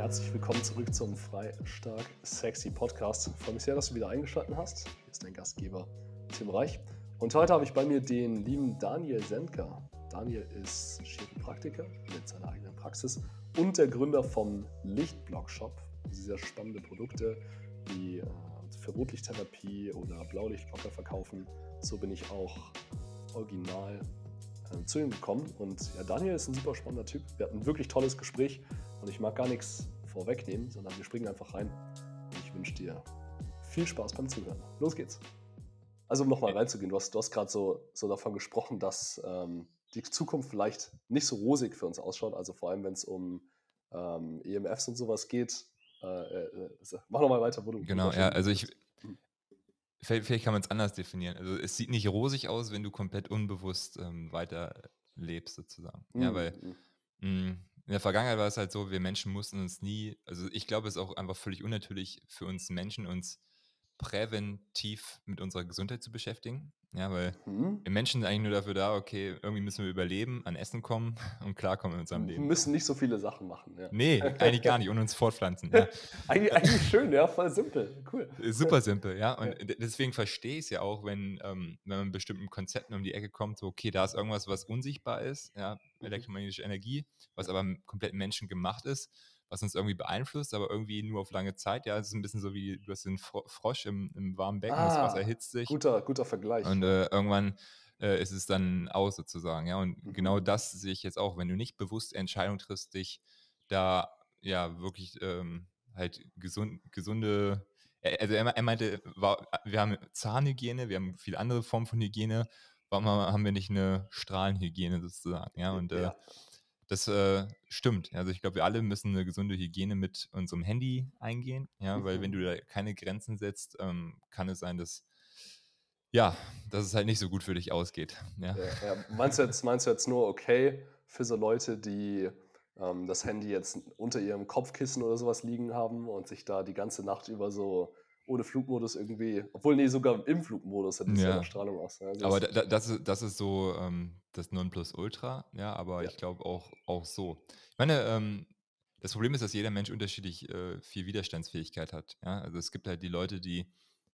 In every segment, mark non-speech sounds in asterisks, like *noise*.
herzlich willkommen zurück zum Frei, Stark, Sexy Podcast. Ich freue mich sehr, dass du wieder eingeschaltet hast. Hier ist dein Gastgeber Tim Reich. Und heute habe ich bei mir den lieben Daniel Sendker. Daniel ist Chiropraktiker mit seiner eigenen Praxis und der Gründer vom Lichtblock Shop. Sehr spannende Produkte, die äh, für Rotlichttherapie oder Blaulichtblocker verkaufen. So bin ich auch original äh, zu ihm gekommen. Und ja, Daniel ist ein super spannender Typ. Wir hatten ein wirklich tolles Gespräch und ich mag gar nichts vorwegnehmen, sondern wir springen einfach rein. Und ich wünsche dir viel Spaß beim Zuhören. Los geht's. Also um nochmal reinzugehen, du hast, hast gerade so, so davon gesprochen, dass ähm, die Zukunft vielleicht nicht so rosig für uns ausschaut. Also vor allem, wenn es um ähm, EMFs und sowas geht. Äh, äh, mach nochmal weiter, wo du. Genau, ja, also ich. Vielleicht kann man es anders definieren. Also es sieht nicht rosig aus, wenn du komplett unbewusst ähm, weiter lebst, sozusagen. Mhm. Ja, weil mh, mm, in der Vergangenheit war es halt so, wir Menschen mussten uns nie, also ich glaube, es ist auch einfach völlig unnatürlich für uns Menschen, uns präventiv mit unserer Gesundheit zu beschäftigen. Ja, weil mhm. wir Menschen sind eigentlich nur dafür da, okay, irgendwie müssen wir überleben, an Essen kommen *laughs* und klarkommen in unserem Leben. Wir müssen nicht so viele Sachen machen. Ja. Nee, *laughs* eigentlich gar nicht und uns fortpflanzen. Ja. *laughs* eigentlich, eigentlich, schön, ja, voll simpel, cool. Super simpel, ja. Und ja. deswegen verstehe ich es ja auch, wenn, ähm, wenn man mit bestimmten Konzepten um die Ecke kommt, so, okay, da ist irgendwas, was unsichtbar ist, ja, mhm. elektromagnetische Energie, was aber komplett menschengemacht ist was uns irgendwie beeinflusst, aber irgendwie nur auf lange Zeit. Ja, es ist ein bisschen so wie, du hast den Frosch im, im warmen Becken, ah, das Wasser erhitzt sich. Guter, guter Vergleich. Und äh, irgendwann äh, ist es dann aus sozusagen. Ja, und mhm. genau das sehe ich jetzt auch. Wenn du nicht bewusst Entscheidungen triffst, dich da ja wirklich ähm, halt gesund, gesunde also er, er meinte, war, wir haben Zahnhygiene, wir haben viele andere Formen von Hygiene. Warum haben wir nicht eine Strahlenhygiene sozusagen? Ja, und äh, ja. Das äh, stimmt. Also ich glaube, wir alle müssen eine gesunde Hygiene mit unserem Handy eingehen, ja, mhm. weil wenn du da keine Grenzen setzt, ähm, kann es sein, dass ja, dass es halt nicht so gut für dich ausgeht. Ja. ja, ja. Meinst, du jetzt, meinst du jetzt nur okay für so Leute, die ähm, das Handy jetzt unter ihrem Kopfkissen oder sowas liegen haben und sich da die ganze Nacht über so ohne Flugmodus irgendwie, obwohl nee, sogar im Flugmodus hätte es ja. Strahlung aus. Also aber da, das, ist, das ist so ähm, das Nonplusultra, ja, aber ja. ich glaube auch, auch so. Ich meine, ähm, das Problem ist, dass jeder Mensch unterschiedlich äh, viel Widerstandsfähigkeit hat. Ja? Also es gibt halt die Leute, die,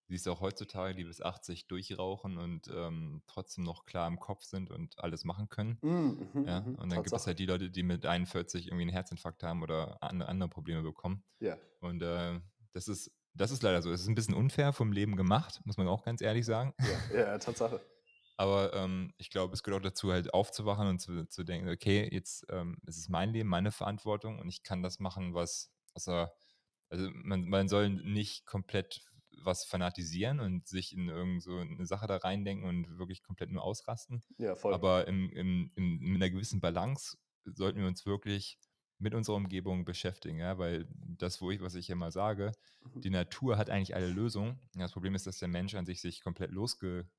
siehst du auch heutzutage, die bis 80 durchrauchen und ähm, trotzdem noch klar im Kopf sind und alles machen können. Mm, mm, ja? Mm, und dann gibt es halt die Leute, die mit 41 irgendwie einen Herzinfarkt haben oder andere, Probleme bekommen. Ja. Und äh, das ist das ist leider so. Es ist ein bisschen unfair vom Leben gemacht, muss man auch ganz ehrlich sagen. Ja, *laughs* ja Tatsache. Aber ähm, ich glaube, es gehört auch dazu, halt aufzuwachen und zu, zu denken, okay, jetzt ähm, ist es mein Leben, meine Verantwortung und ich kann das machen, was, er, also man, man soll nicht komplett was fanatisieren und sich in irgend so eine Sache da reindenken und wirklich komplett nur ausrasten. Ja, voll. Aber im, im, im, in einer gewissen Balance sollten wir uns wirklich mit unserer Umgebung beschäftigen, ja, weil das, wo ich, was ich immer sage, mhm. die Natur hat eigentlich alle Lösungen. Das Problem ist, dass der Mensch an sich sich komplett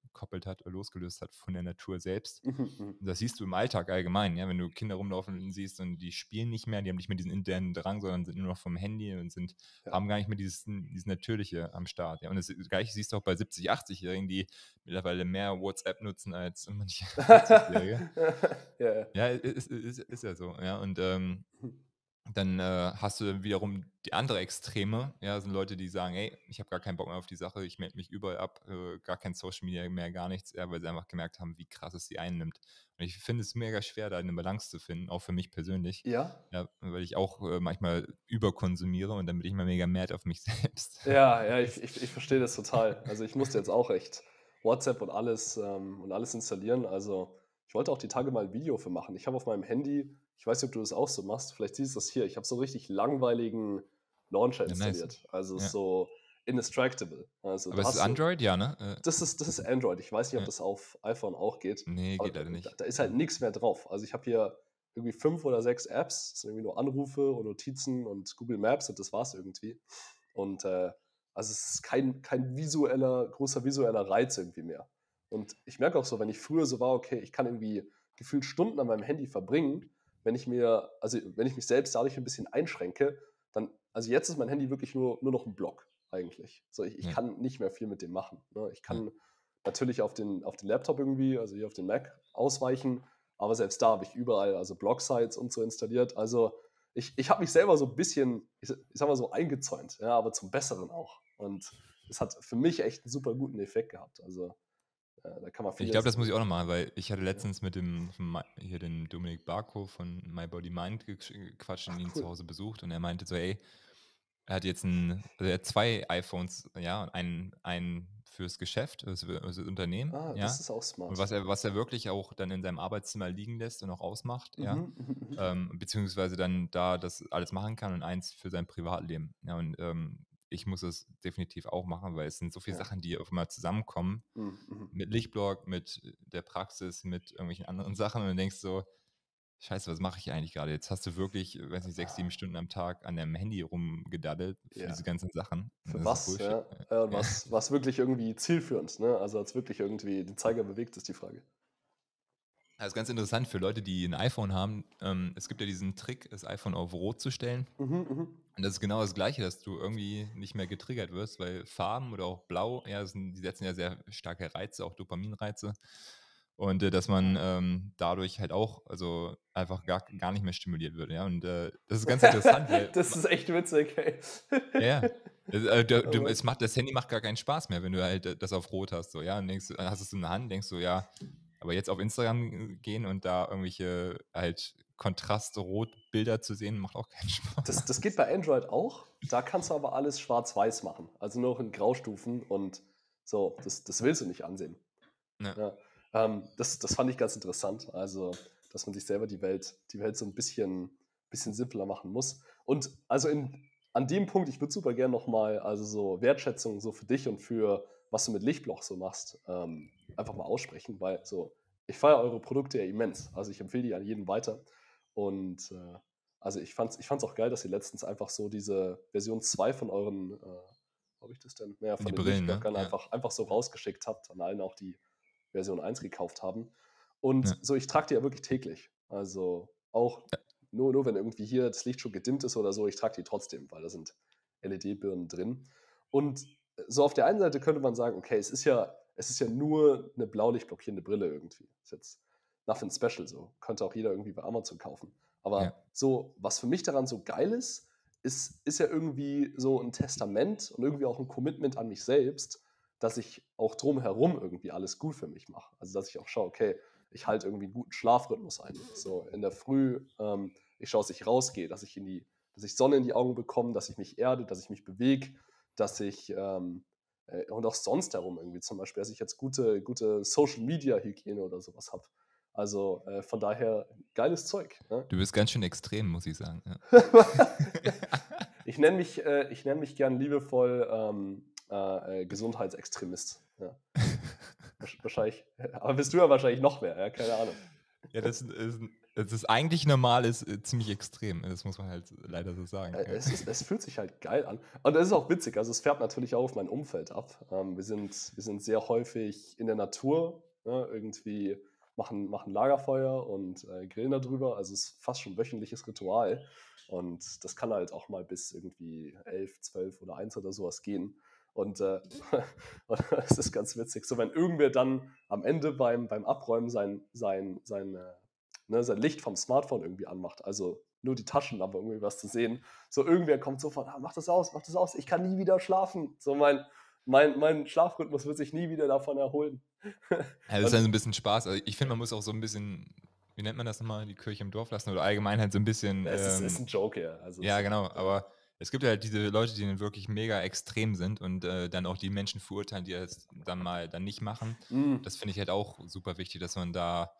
losgekoppelt hat, losgelöst hat von der Natur selbst. Mhm, mhm. das siehst du im Alltag allgemein, ja, wenn du Kinder rumlaufen siehst und die spielen nicht mehr, die haben nicht mehr diesen internen Drang, sondern sind nur noch vom Handy und sind, ja. haben gar nicht mehr dieses, dieses Natürliche am Start. Ja. Und das gleiche siehst du auch bei 70, 80-Jährigen, die mittlerweile mehr WhatsApp nutzen als manche *laughs* 40-Jährige. ja, ja. ist, ist, ist, ja so. Ja, und ähm, dann äh, hast du wiederum die andere Extreme. Ja, sind Leute, die sagen, hey, ich habe gar keinen Bock mehr auf die Sache, ich melde mich überall ab, äh, gar kein Social Media mehr, gar nichts, ja, weil sie einfach gemerkt haben, wie krass es sie einnimmt. Und ich finde es mega schwer, da eine Balance zu finden, auch für mich persönlich. Ja. ja weil ich auch äh, manchmal überkonsumiere und dann bin ich mal mega mad auf mich *laughs* selbst. Ja, ja, ich, ich, ich verstehe das total. Also ich musste jetzt auch echt WhatsApp und alles ähm, und alles installieren. Also ich wollte auch die Tage mal ein Video für machen. Ich habe auf meinem Handy ich weiß nicht, ob du das auch so machst. Vielleicht siehst du das hier. Ich habe so richtig langweiligen Launcher installiert. Ja, nice. Also ja. so indistractable. Also Aber ist es Android? Ja, ne? Äh. Das ist, das ist Android. Ich weiß nicht, ob das auf iPhone auch geht. Nee, geht leider nicht. Da, da, ist halt nichts mehr drauf. Also ich habe hier irgendwie fünf oder sechs Apps. Das sind irgendwie nur Anrufe und Notizen und Google Maps und das war's irgendwie. Und äh, also es ist kein, kein visueller, großer visueller Reiz irgendwie mehr. Und ich merke auch so, wenn ich früher so war, okay, ich kann irgendwie gefühlt Stunden an meinem Handy verbringen, wenn ich mir, also wenn ich mich selbst dadurch ein bisschen einschränke, dann, also jetzt ist mein Handy wirklich nur, nur noch ein Block eigentlich. So, ich, ich kann nicht mehr viel mit dem machen. Ne? Ich kann natürlich auf den, auf den Laptop irgendwie, also hier auf den Mac ausweichen, aber selbst da habe ich überall, also Blog-Sites und so installiert. Also ich, ich habe mich selber so ein bisschen, ich, ich sag mal so, eingezäunt, ja, aber zum Besseren auch. Und es hat für mich echt einen super guten Effekt gehabt. Also da kann man viel. Ich glaube, das muss ich auch noch machen, weil ich hatte letztens mit dem hier den Dominik Barco von My Body Mind gequatscht und ihn cool. zu Hause besucht und er meinte so, ey, er hat jetzt ein, also er hat zwei iPhones, ja, und einen, einen fürs Geschäft, also, also Unternehmen. Ah, ja. das ist auch smart. Und was er, was er wirklich auch dann in seinem Arbeitszimmer liegen lässt und auch ausmacht, mhm, ja. Mhm, mhm, ähm, beziehungsweise dann da das alles machen kann und eins für sein Privatleben. Ja, und ähm, ich muss es definitiv auch machen, weil es sind so viele ja. Sachen, die auf einmal zusammenkommen. Mhm, mhm. Mit Lichtblock, mit der Praxis, mit irgendwelchen anderen *laughs* Sachen. Und du denkst so, Scheiße, was mache ich eigentlich gerade? Jetzt hast du wirklich, weiß nicht, sechs, sieben Stunden am Tag an deinem Handy rumgedaddelt für ja. diese ganzen Sachen. Für was? Ja. Äh, was, was wirklich irgendwie zielführend, ne? Also als wirklich irgendwie den Zeiger bewegt, ist die Frage. Das ist ganz interessant für Leute, die ein iPhone haben. Ähm, es gibt ja diesen Trick, das iPhone auf Rot zu stellen. Mhm, mh. Und das ist genau das Gleiche, dass du irgendwie nicht mehr getriggert wirst, weil Farben oder auch Blau, ja, sind, die setzen ja sehr starke Reize, auch Dopaminreize. Und äh, dass man ähm, dadurch halt auch, also einfach gar, gar nicht mehr stimuliert wird, ja. Und äh, das ist ganz interessant. *laughs* Das ist echt witzig, ey. ja. Äh, du, du, es macht, das Handy macht gar keinen Spaß mehr, wenn du halt äh, das auf Rot hast, so, ja. Und denkst, hast es in der Hand, denkst du, ja, aber jetzt auf Instagram äh, gehen und da irgendwelche halt Kontrastrot-Bilder zu sehen, macht auch keinen Spaß. *laughs* Das, das geht bei Android auch. Da kannst du aber alles schwarz-weiß machen. Also nur in Graustufen und so, das, das willst du nicht ansehen. Ja. ja. Ähm, das, das fand ich ganz interessant. Also, dass man sich selber die Welt, die Welt so ein bisschen, bisschen simpler machen muss. Und also in, an dem Punkt, ich würde super gerne nochmal, also so Wertschätzung so für dich und für was du mit Lichtbloch so machst, ähm, einfach mal aussprechen, weil so, ich feiere eure Produkte ja immens. Also ich empfehle die an jeden weiter. Und äh, also ich fand es ich fand's auch geil, dass ihr letztens einfach so diese Version 2 von euren, äh, habe ich das denn? Naja, von die den Brillen, ne? einfach, ja. einfach so rausgeschickt habt, an allen auch die Version 1 gekauft haben. Und ja. so, ich trage die ja wirklich täglich. Also auch ja. nur, nur wenn irgendwie hier das Licht schon gedimmt ist oder so, ich trage die trotzdem, weil da sind LED-Birnen drin. Und so auf der einen Seite könnte man sagen, okay, es ist ja, es ist ja nur eine blaulichtblockierende Brille irgendwie. Ist jetzt nothing special so. Könnte auch jeder irgendwie bei Amazon kaufen. Aber ja. so, was für mich daran so geil ist, ist, ist ja irgendwie so ein Testament und irgendwie auch ein Commitment an mich selbst, dass ich auch drumherum irgendwie alles gut für mich mache. Also dass ich auch schaue, okay, ich halte irgendwie einen guten Schlafrhythmus ein. So in der Früh, ähm, ich schaue, dass ich rausgehe, dass ich in die, dass ich Sonne in die Augen bekomme, dass ich mich erde, dass ich mich bewege, dass ich ähm, äh, und auch sonst herum irgendwie zum Beispiel, dass ich jetzt gute, gute Social Media Hygiene oder sowas habe. Also äh, von daher geiles Zeug. Ne? Du bist ganz schön extrem, muss ich sagen. Ja. *laughs* ich nenne mich, äh, nenn mich gern liebevoll ähm, äh, äh, Gesundheitsextremist. Ja. *laughs* wahrscheinlich, aber bist du ja wahrscheinlich noch mehr, ja? keine Ahnung. Ja, das ist, das ist eigentlich normal, ist äh, ziemlich extrem. Das muss man halt leider so sagen. Äh, es, ist, es, fühlt sich halt geil an. Und es ist auch witzig. Also, es färbt natürlich auch auf mein Umfeld ab. Ähm, wir, sind, wir sind sehr häufig in der Natur, ne? irgendwie machen, machen Lagerfeuer und äh, grillen darüber. Also, es ist fast schon ein wöchentliches Ritual. Und das kann halt auch mal bis irgendwie elf, zwölf oder eins oder sowas gehen. Und äh, *laughs* es ist ganz witzig. So, wenn irgendwer dann am Ende beim, beim Abräumen sein, sein, sein, äh, ne, sein Licht vom Smartphone irgendwie anmacht, also nur die Taschenlampe, irgendwie was zu sehen, so irgendwer kommt sofort, ah, mach das aus, mach das aus, ich kann nie wieder schlafen. So mein, mein, mein Schlafrhythmus wird sich nie wieder davon erholen. Ja, das ist dann so ein bisschen Spaß. Also ich finde, man muss auch so ein bisschen, wie nennt man das nochmal, die Kirche im Dorf lassen oder allgemein halt so ein bisschen. Es ist, ähm, ist ein Joke, ja. Also ja, genau, aber es gibt halt diese Leute, die dann wirklich mega extrem sind und äh, dann auch die Menschen verurteilen, die das dann mal dann nicht machen. Mm. Das finde ich halt auch super wichtig, dass man da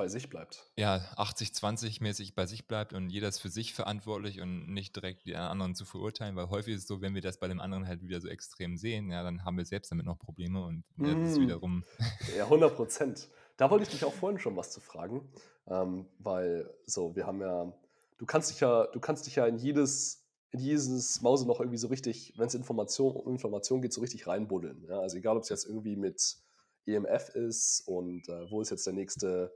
bei sich bleibt. Ja, 80-20 mäßig bei sich bleibt und jeder ist für sich verantwortlich und nicht direkt die anderen zu verurteilen, weil häufig ist es so, wenn wir das bei dem anderen halt wieder so extrem sehen, ja, dann haben wir selbst damit noch Probleme und mm. das ist wiederum. *laughs* Ja, 100 Prozent. Da wollte ich dich auch vorhin schon was zu fragen, ähm, weil so, wir haben ja, du kannst dich ja, du kannst dich ja in jedes in dieses Mauseloch irgendwie so richtig, wenn es Information, um Information geht, so richtig reinbuddeln. Ja? Also egal, ob es jetzt irgendwie mit EMF ist und äh, wo ist jetzt der nächste,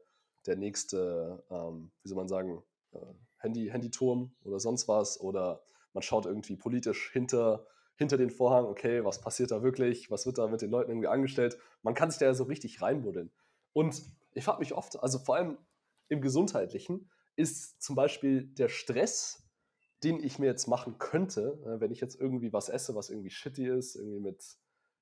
der nächste, ähm, wie soll man sagen, äh, Handy, Handyturm oder sonst was oder man schaut irgendwie politisch hinter, hinter den Vorhang, okay, was passiert da wirklich, was wird da mit den Leuten irgendwie angestellt. Man kann sich da ja so richtig reinbuddeln. Und ich frage mich oft, also vor allem im Gesundheitlichen, ist zum Beispiel der Stress den ich mir jetzt machen könnte, äh, wenn ich jetzt irgendwie was esse, was irgendwie shitty ist, irgendwie mit,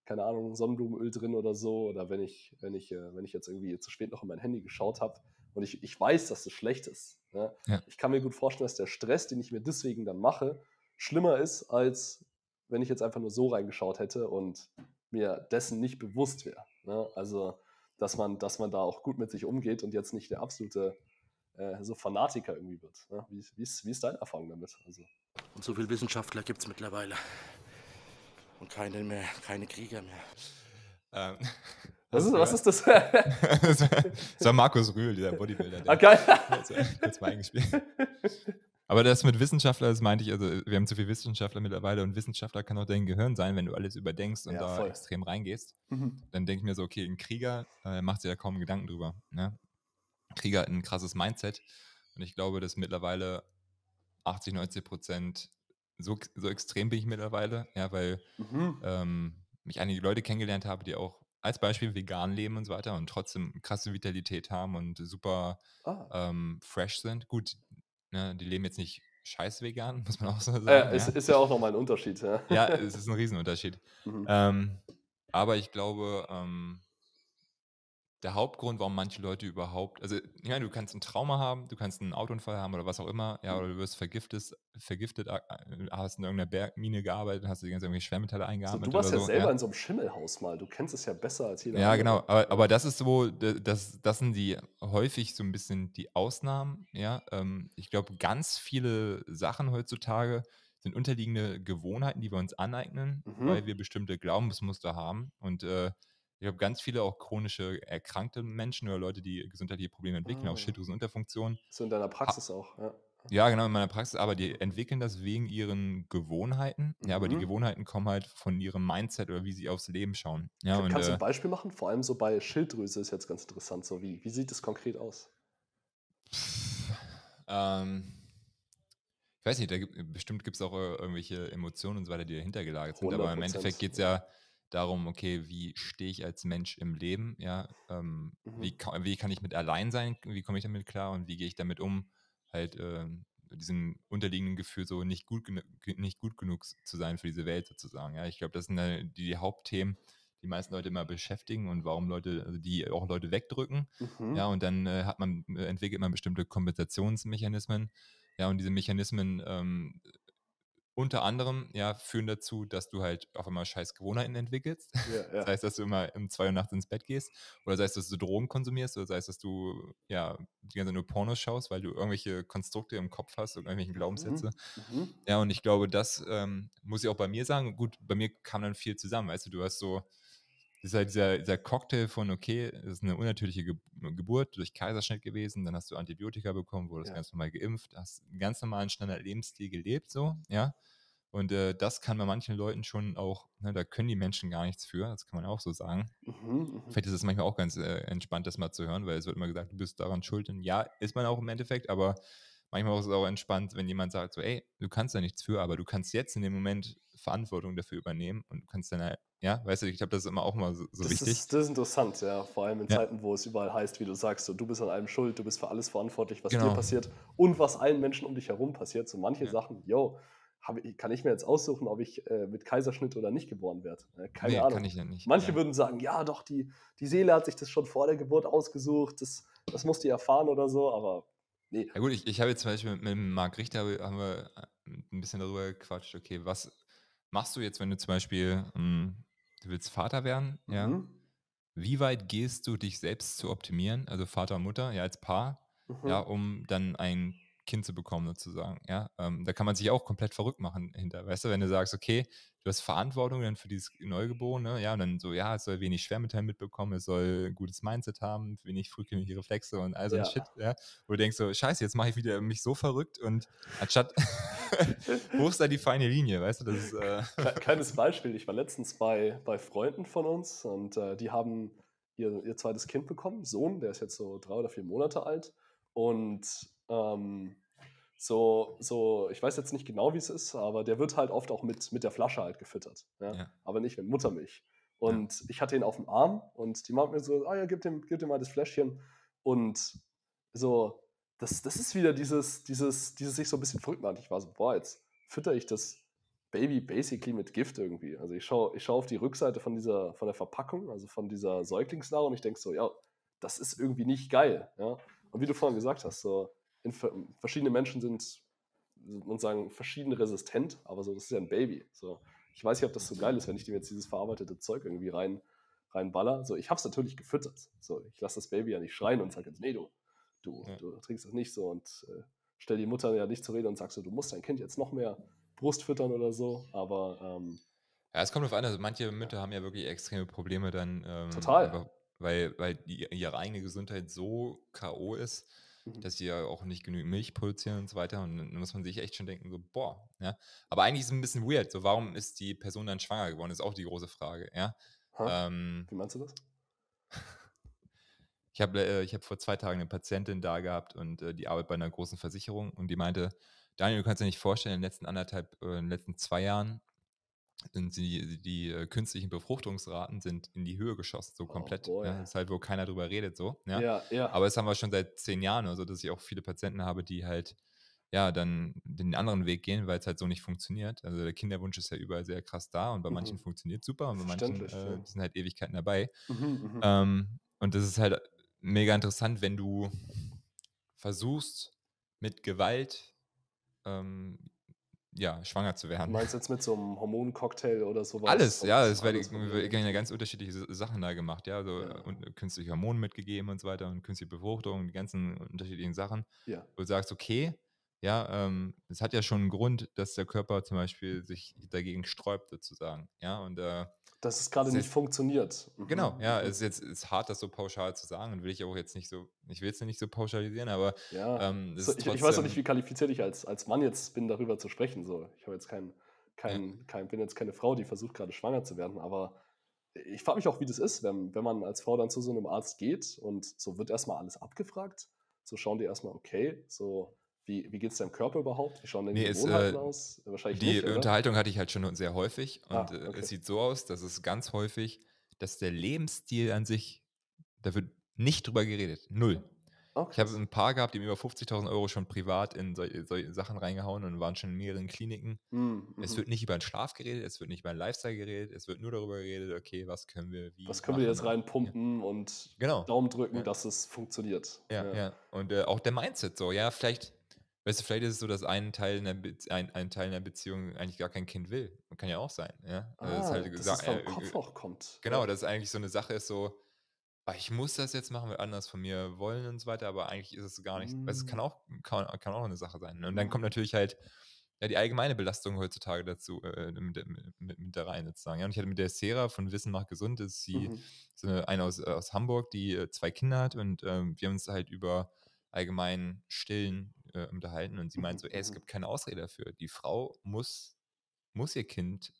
keine Ahnung, Sonnenblumenöl drin oder so, oder wenn ich, wenn ich, äh, wenn ich jetzt irgendwie zu spät noch in mein Handy geschaut habe und ich, ich weiß, dass das schlecht ist. Ne? Ja. Ich kann mir gut vorstellen, dass der Stress, den ich mir deswegen dann mache, schlimmer ist, als wenn ich jetzt einfach nur so reingeschaut hätte und mir dessen nicht bewusst wäre. Ne? Also, dass man, dass man da auch gut mit sich umgeht und jetzt nicht der absolute äh, so Fanatiker irgendwie wird. Ne? Wie, wie, ist, wie ist deine Erfahrung damit? Also, Und so viele Wissenschaftler gibt es mittlerweile. Und keine mehr, keine Krieger mehr. Ähm, *laughs* was, ist, was ist das? *laughs* das war Markus Rühl, dieser Bodybuilder. Der ah. Also, kurz mal eingespielt. Aber das mit Wissenschaftler, das meinte ich, also wir haben zu viele Wissenschaftler mittlerweile und Wissenschaftler kann auch dein Gehirn sein, wenn du alles überdenkst und Ja, da voll. extrem reingehst. Mhm. Dann denke ich mir so, okay, ein Krieger äh, macht sich da kaum Gedanken drüber. Ne? Krieger hat ein krasses Mindset und ich glaube, dass mittlerweile 80, 90 Prozent, so, so extrem bin ich mittlerweile, ja, weil Mhm. ähm, ich einige Leute kennengelernt habe, die auch als Beispiel vegan leben und so weiter und trotzdem krasse Vitalität haben und super Ah. ähm, fresh sind. Gut, ne, die leben jetzt nicht scheiß vegan, *laughs* muss man auch so sagen. Äh, ist, ja. ist ja auch nochmal ein Unterschied. Ja, ja, *laughs* es ist ein Riesenunterschied. Mhm. Ähm, aber ich glaube, ähm, der Hauptgrund, warum manche Leute überhaupt, also ich meine, du kannst ein Trauma haben, du kannst einen Autounfall haben oder was auch immer, ja, oder du wirst vergiftet, vergiftet, äh, hast in irgendeiner Bergmine gearbeitet, hast die ganze irgendwelche Schwermetalle so, eingeatmet du warst ja so. selber in so einem Schimmelhaus mal. Du kennst es ja besser als jeder Ja, andere. genau. Aber, aber das ist so, das, das sind die häufig so ein bisschen die Ausnahmen. Ja, ähm, ich glaube, ganz viele Sachen heutzutage sind unterliegende Gewohnheiten, die wir uns aneignen, Mhm. weil wir bestimmte Glaubensmuster haben. Und äh, ich glaube, ganz viele auch chronische erkrankte Menschen oder Leute, die gesundheitliche Probleme entwickeln, Ah. auch Schilddrüsenunterfunktion. So in deiner Praxis auch. Ja. Ja, genau, in meiner Praxis, aber die entwickeln das wegen ihren Gewohnheiten. Ja, aber die Mhm. Gewohnheiten kommen halt von ihrem Mindset oder wie sie aufs Leben schauen. Ja, und, Kannst du äh, ein Beispiel machen? Vor allem so bei Schilddrüse ist jetzt ganz interessant. So wie, wie sieht es konkret aus? Ähm, ich weiß nicht, da gibt, bestimmt gibt es auch äh, irgendwelche Emotionen und so weiter, die dahinter gelagert sind. Aber im 100%, Endeffekt geht es ja darum, okay, wie stehe ich als Mensch im Leben? Ja, ähm, Mhm. wie, ka- wie kann ich mit allein sein? Wie komme ich damit klar und wie gehe ich damit um? Halt ähm, diesem unterliegenden Gefühl, so nicht gut, nicht gut genug zu sein für diese Welt sozusagen. Ja, ich glaube, das sind äh, die, die Hauptthemen, die meisten Leute immer beschäftigen und warum Leute, also die auch Leute wegdrücken. Mhm. Ja, und dann äh, hat man, äh, entwickelt man bestimmte Kompensationsmechanismen. Ja, und diese Mechanismen ähm, unter anderem ja, führen dazu, dass du halt auf einmal scheiß Gewohnheiten entwickelst. Ja, *laughs* ja. Das heißt, dass du immer um zwei Uhr nachts ins Bett gehst, oder sei es, dass du Drogen konsumierst, oder sei es, dass du ja die ganze Zeit nur Pornos schaust, weil du irgendwelche Konstrukte im Kopf hast und irgendwelche Glaubenssätze. Mhm. Ja, und ich glaube, das ähm, muss ich auch bei mir sagen. Gut, bei mir kam dann viel zusammen. Weißt du, du hast so, ist halt dieser, dieser Cocktail von, okay, es ist eine unnatürliche Ge Geburt durch Kaiserschnitt gewesen, dann hast du Antibiotika bekommen, wurdest Ja. ganz normal geimpft, hast einen ganz normalen Standard-Lebensstil gelebt, so, ja. Und äh, das kann bei manchen Leuten schon auch, ne, da können die Menschen gar nichts für, das kann man auch so sagen. Mhm. Mhm. Vielleicht ist es manchmal auch ganz äh, entspannt, das mal zu hören, weil es wird immer gesagt, du bist daran schuld. Und ja, ist man auch im Endeffekt, aber manchmal ist es auch entspannt, wenn jemand sagt, so, ey, du kannst da nichts für, aber du kannst jetzt in dem Moment Verantwortung dafür übernehmen und du kannst dann, halt- ja, weißt du, ich glaube, das ist immer auch mal so, so das, wichtig. ist, das ist interessant, ja. Vor allem in Ja. Zeiten, wo es überall heißt, wie du sagst, so, du bist an allem schuld, du bist für alles verantwortlich, was dir Genau. passiert und was allen Menschen um dich herum passiert. So manche Ja. Sachen, yo, kann ich mir jetzt aussuchen, ob ich äh, mit Kaiserschnitt oder nicht geboren werde. Äh, keine nee, Ahnung. kann ich ja nicht. Manche ja. würden sagen, ja, doch, die, die Seele hat sich das schon vor der Geburt ausgesucht, das, das musst du erfahren oder so, aber nee. Ja gut, ich, ich habe jetzt zum Beispiel mit, mit Marc Richter haben wir äh, ein bisschen darüber gequatscht, okay, was machst du jetzt, wenn du zum Beispiel, mh, du willst Vater werden, ja? Mhm. Wie weit gehst du, dich selbst zu optimieren, also Vater und Mutter, ja, als Paar, Mhm. ja, um dann ein Kind zu bekommen, sozusagen, ja. Ähm, da kann man sich auch komplett verrückt machen hinter, weißt du, wenn du sagst, okay, du hast Verantwortung dann für dieses Neugeborene, ja, und dann so, ja, es soll wenig Schwermetall mitbekommen, es soll ein gutes Mindset haben, wenig frühkindliche Reflexe und all so ein Ja. Shit, ja, wo du denkst so, scheiße, jetzt mache ich wieder mich so verrückt und anstatt, *laughs* wo ist da die feine Linie, weißt du, das ist, äh, Kle- Kleines Beispiel, ich war letztens bei, bei Freunden von uns und äh, die haben ihr, ihr zweites Kind bekommen, Sohn, der ist jetzt so drei oder vier Monate alt. Und ähm, so, so, ich weiß jetzt nicht genau, wie es ist, aber der wird halt oft auch mit, mit der Flasche halt gefüttert. Ja? Ja. Aber nicht mit Muttermilch. Und ich hatte ihn auf dem Arm und die meinte mir so, ah ja, gib dem, gib dem mal das Fläschchen. Und so, das, das ist wieder dieses, dieses, dieses sich so ein bisschen verrückt machen. Ich war so, boah, jetzt fütter ich das Baby basically mit Gift irgendwie. Also ich schaue ich schau auf die Rückseite von dieser, von der Verpackung, also von dieser Säuglingsnahrung und ich denke so, ja, das ist irgendwie nicht geil. Ja? Und wie du vorhin gesagt hast, so in, verschiedene Menschen sind und sagen verschieden resistent, aber so, das ist ja ein Baby. So, ich weiß nicht, ob das so geil ist, wenn ich dem jetzt dieses verarbeitete Zeug irgendwie rein, reinballer. So, ich habe es natürlich gefüttert. So, ich lasse das Baby ja nicht schreien und sage jetzt, nee, du, du, ja. du trinkst das nicht so und äh, stell die Mutter ja nicht zur Rede und sagst so, du musst dein Kind jetzt noch mehr Brust füttern oder so. Aber ähm, ja, es kommt auf an, also manche Mütter haben ja wirklich extreme Probleme dann. Ähm, total. Weil, weil die, ihre eigene Gesundheit so K.O. ist, mhm. dass sie ja auch nicht genügend Milch produzieren und so weiter. Und dann muss man sich echt schon denken, so, boah, ja. Aber eigentlich ist es ein bisschen weird. So, warum ist die Person dann schwanger geworden? Ist auch die große Frage, ja. Ähm, Wie meinst du das? *laughs* Ich habe äh, hab vor zwei Tagen eine Patientin da gehabt und äh, die arbeitet bei einer großen Versicherung und die meinte, Daniel, du kannst dir nicht vorstellen, in den letzten anderthalb, äh, in den letzten zwei Jahren die, die äh, künstlichen Befruchtungsraten sind in die Höhe geschossen, so oh, komplett. Oh ja. Das ist halt, wo keiner drüber redet, so. Ja? ja, ja. Aber das haben wir schon seit zehn Jahren, also dass ich auch viele Patienten habe, die halt ja, dann den anderen Weg gehen, weil es halt so nicht funktioniert. Also der Kinderwunsch ist ja überall sehr krass da und bei mhm. manchen funktioniert super und bei manchen äh, ja. sind halt Ewigkeiten dabei. Mhm, mhm, ähm, und das ist halt mega interessant, wenn du versuchst, mit Gewalt ähm, ja, schwanger zu werden. Du meinst jetzt mit so einem Hormoncocktail oder sowas? Alles, ja, es werden ja ganz unterschiedliche Sachen da gemacht, ja, so ja. Und künstliche Hormone mitgegeben und so weiter und künstliche Befruchtung, die ganzen unterschiedlichen Sachen. Ja. Wo du sagst, okay, ja, ähm, es hat ja schon einen Grund, dass der Körper zum Beispiel sich dagegen sträubt, sozusagen, ja, und äh, dass es gerade nicht funktioniert. Mhm. Genau, ja, mhm. es ist jetzt ist hart, das so pauschal zu sagen und will ich auch jetzt nicht so, ich will es nicht so pauschalisieren, aber ja. Ähm, so, ich, ich, weiß auch nicht, wie qualifiziert ich als, als Mann jetzt bin, darüber zu sprechen. So, ich habe jetzt kein, kein, ja. kein, bin jetzt keine Frau, die versucht gerade schwanger zu werden, aber ich frage mich auch, wie das ist, wenn, wenn man als Frau dann zu so einem Arzt geht und so wird erstmal alles abgefragt. So schauen die erstmal, okay, so wie, wie geht es deinem Körper überhaupt? Wie schauen denn die nee, Gewohnheiten äh, aus? Wahrscheinlich die nicht, Unterhaltung hatte ich halt schon sehr häufig. Und ah, okay. es sieht so aus, dass es ganz häufig, dass der Lebensstil an sich, da wird nicht drüber geredet. Null. Oh, ich habe ein paar gehabt, die haben über 50.000 Euro schon privat in solche, solche, Sachen reingehauen und waren schon in mehreren Kliniken. Mm, es wird nicht über den Schlaf geredet, es wird nicht über den Lifestyle geredet, es wird nur darüber geredet, okay, was können wir wie. Was können wir jetzt reinpumpen ja. und genau. Daumen drücken, ja. dass es funktioniert. Ja, ja. ja. Und äh, auch der Mindset so, ja, vielleicht Weißt du, vielleicht ist es so, dass ein Teil, in der ein, ein Teil in der Beziehung eigentlich gar kein Kind will. Kann ja auch sein. Ja? Also das, halt dass es vom äh, Kopf auch kommt. Genau, dass eigentlich so eine Sache ist so, ah, ich muss das jetzt machen, weil anders von mir wollen und so weiter, aber eigentlich ist es gar nicht. Mm. es kann auch, kann, kann auch eine Sache sein. Ne? Und dann kommt natürlich halt ja, die allgemeine Belastung heutzutage dazu äh, mit, mit, mit, da rein sozusagen. Ja, und ich hatte mit der Sarah von Wissen macht gesund, ist sie, mhm. so eine, eine aus, aus Hamburg, die äh, zwei Kinder hat und ähm, wir haben uns halt über allgemein Stillen äh, unterhalten und sie meint so, ey, es gibt keine Ausrede dafür. Die Frau muss, muss ihr Kind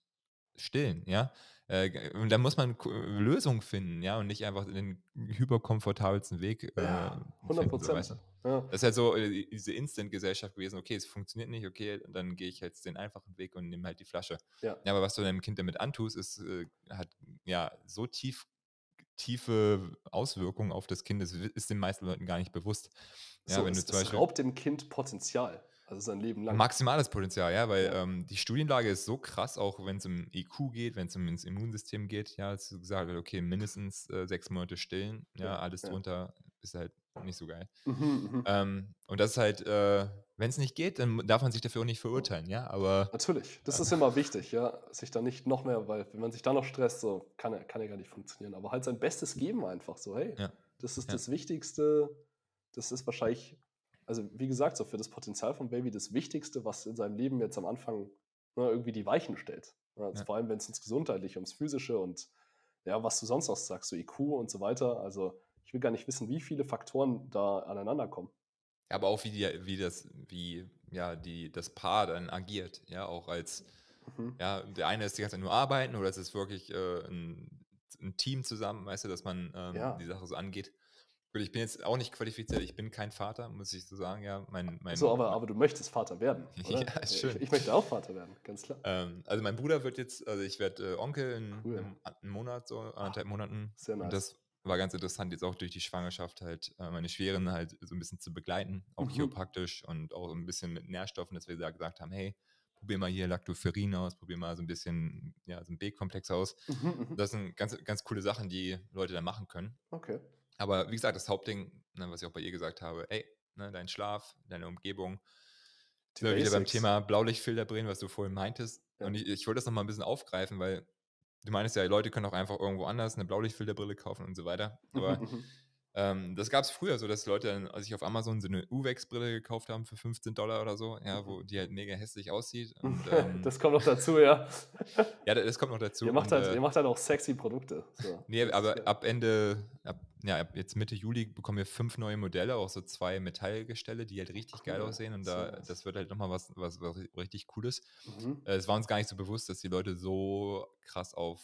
stillen, ja. Äh, und da muss man Lösungen finden, ja, und nicht einfach den hyperkomfortabelsten Weg. Äh, ja, 100 Prozent. So, ja. Das ist halt so äh, diese Instant-Gesellschaft gewesen, okay, es funktioniert nicht, okay, dann gehe ich jetzt den einfachen Weg und nehme halt die Flasche. Ja. ja aber was du deinem Kind damit antust, ist, äh, hat ja so tief tiefe Auswirkungen auf das Kind. Das ist den meisten Leuten gar nicht bewusst. Ja, so, wenn es, du zum Beispiel, raubt dem Kind Potenzial. Also sein Leben lang. Maximales Potenzial, ja, weil ja. Ähm, die Studienlage ist so krass, auch wenn es um IQ geht, wenn es um ins Immunsystem geht, ja, als gesagt wird, okay, mindestens äh, sechs Monate stillen, ja, ja alles drunter ist halt nicht so geil. Mhm, mhm. ähm, und das ist halt, äh, wenn es nicht geht, dann darf man sich dafür auch nicht verurteilen, ja, aber. Natürlich, das äh, ist immer wichtig, ja, sich da nicht noch mehr, weil wenn man sich da noch stresst, so kann er, kann er gar nicht funktionieren, aber halt sein Bestes geben einfach so, hey, ja. das ist ja. das Wichtigste, das ist wahrscheinlich, also wie gesagt, so für das Potenzial vom Baby das Wichtigste, was in seinem Leben jetzt am Anfang ne, irgendwie die Weichen stellt. Also ja. Vor allem, wenn es ins Gesundheitliche, ums Physische und ja, was du sonst noch sagst, so IQ und so weiter, also ich will gar nicht wissen, wie viele Faktoren da aneinander kommen. Aber auch wie, die, wie das, wie ja, die, das Paar dann agiert, ja, auch als, mhm. ja, der eine ist die ganze Zeit nur arbeiten oder es ist wirklich äh, ein, ein, Team zusammen, weißt du, dass man ähm, ja. die Sache so angeht. Gut, ich bin jetzt auch nicht qualifiziert, ich bin kein Vater, muss ich so sagen, ja. Mein, mein so, aber, aber du möchtest Vater werden. *laughs* Oder? ja, schön. Ich, ich, möchte auch Vater werden, ganz klar. Ähm, also mein Bruder wird jetzt, also ich werde äh, Onkel in, cool. einem, einem Monat, so anderthalb Monaten. Sehr nice. Und das war ganz interessant, jetzt auch durch die Schwangerschaft halt äh, meine Schweren halt so ein bisschen zu begleiten, auch Mhm. chiropraktisch und auch ein bisschen mit Nährstoffen, dass wir da gesagt haben, hey, probier mal hier Lactoferrin aus, probier mal so ein bisschen, ja, so ein B-Komplex aus. Mhm, mhm. Das sind ganz, ganz coole Sachen, die Leute da machen können. Okay. Aber wie gesagt, das Hauptding, ne, was ich auch bei ihr gesagt habe, ey, ne, dein Schlaf, deine Umgebung, Die sind wir wieder beim. Thema Blaulichtfilter drehen, was du vorhin meintest. Ja. Und ich, ich wollte das nochmal ein bisschen aufgreifen, weil du meinst ja, Leute können auch einfach irgendwo anders eine Blaulichtfilterbrille kaufen und so weiter. Aber *laughs* ähm, das gab es früher so, dass Leute dann sich auf Amazon so eine Uwex-Brille gekauft haben für 15 Dollar oder so, ja, wo die halt mega hässlich aussieht. Und, *laughs* ähm, das kommt noch dazu, ja. ja, das kommt noch dazu. Ihr macht, und, halt, äh, ihr macht halt auch sexy Produkte. So. Nee, aber ab Ende, ab, ja, jetzt Mitte Juli bekommen wir fünf neue Modelle, auch so zwei Metallgestelle, die halt richtig geil Cool, aussehen. Und da, das wird halt nochmal was, was, was richtig Cooles. Mhm. Äh, Es war uns gar nicht so bewusst, dass die Leute so krass auf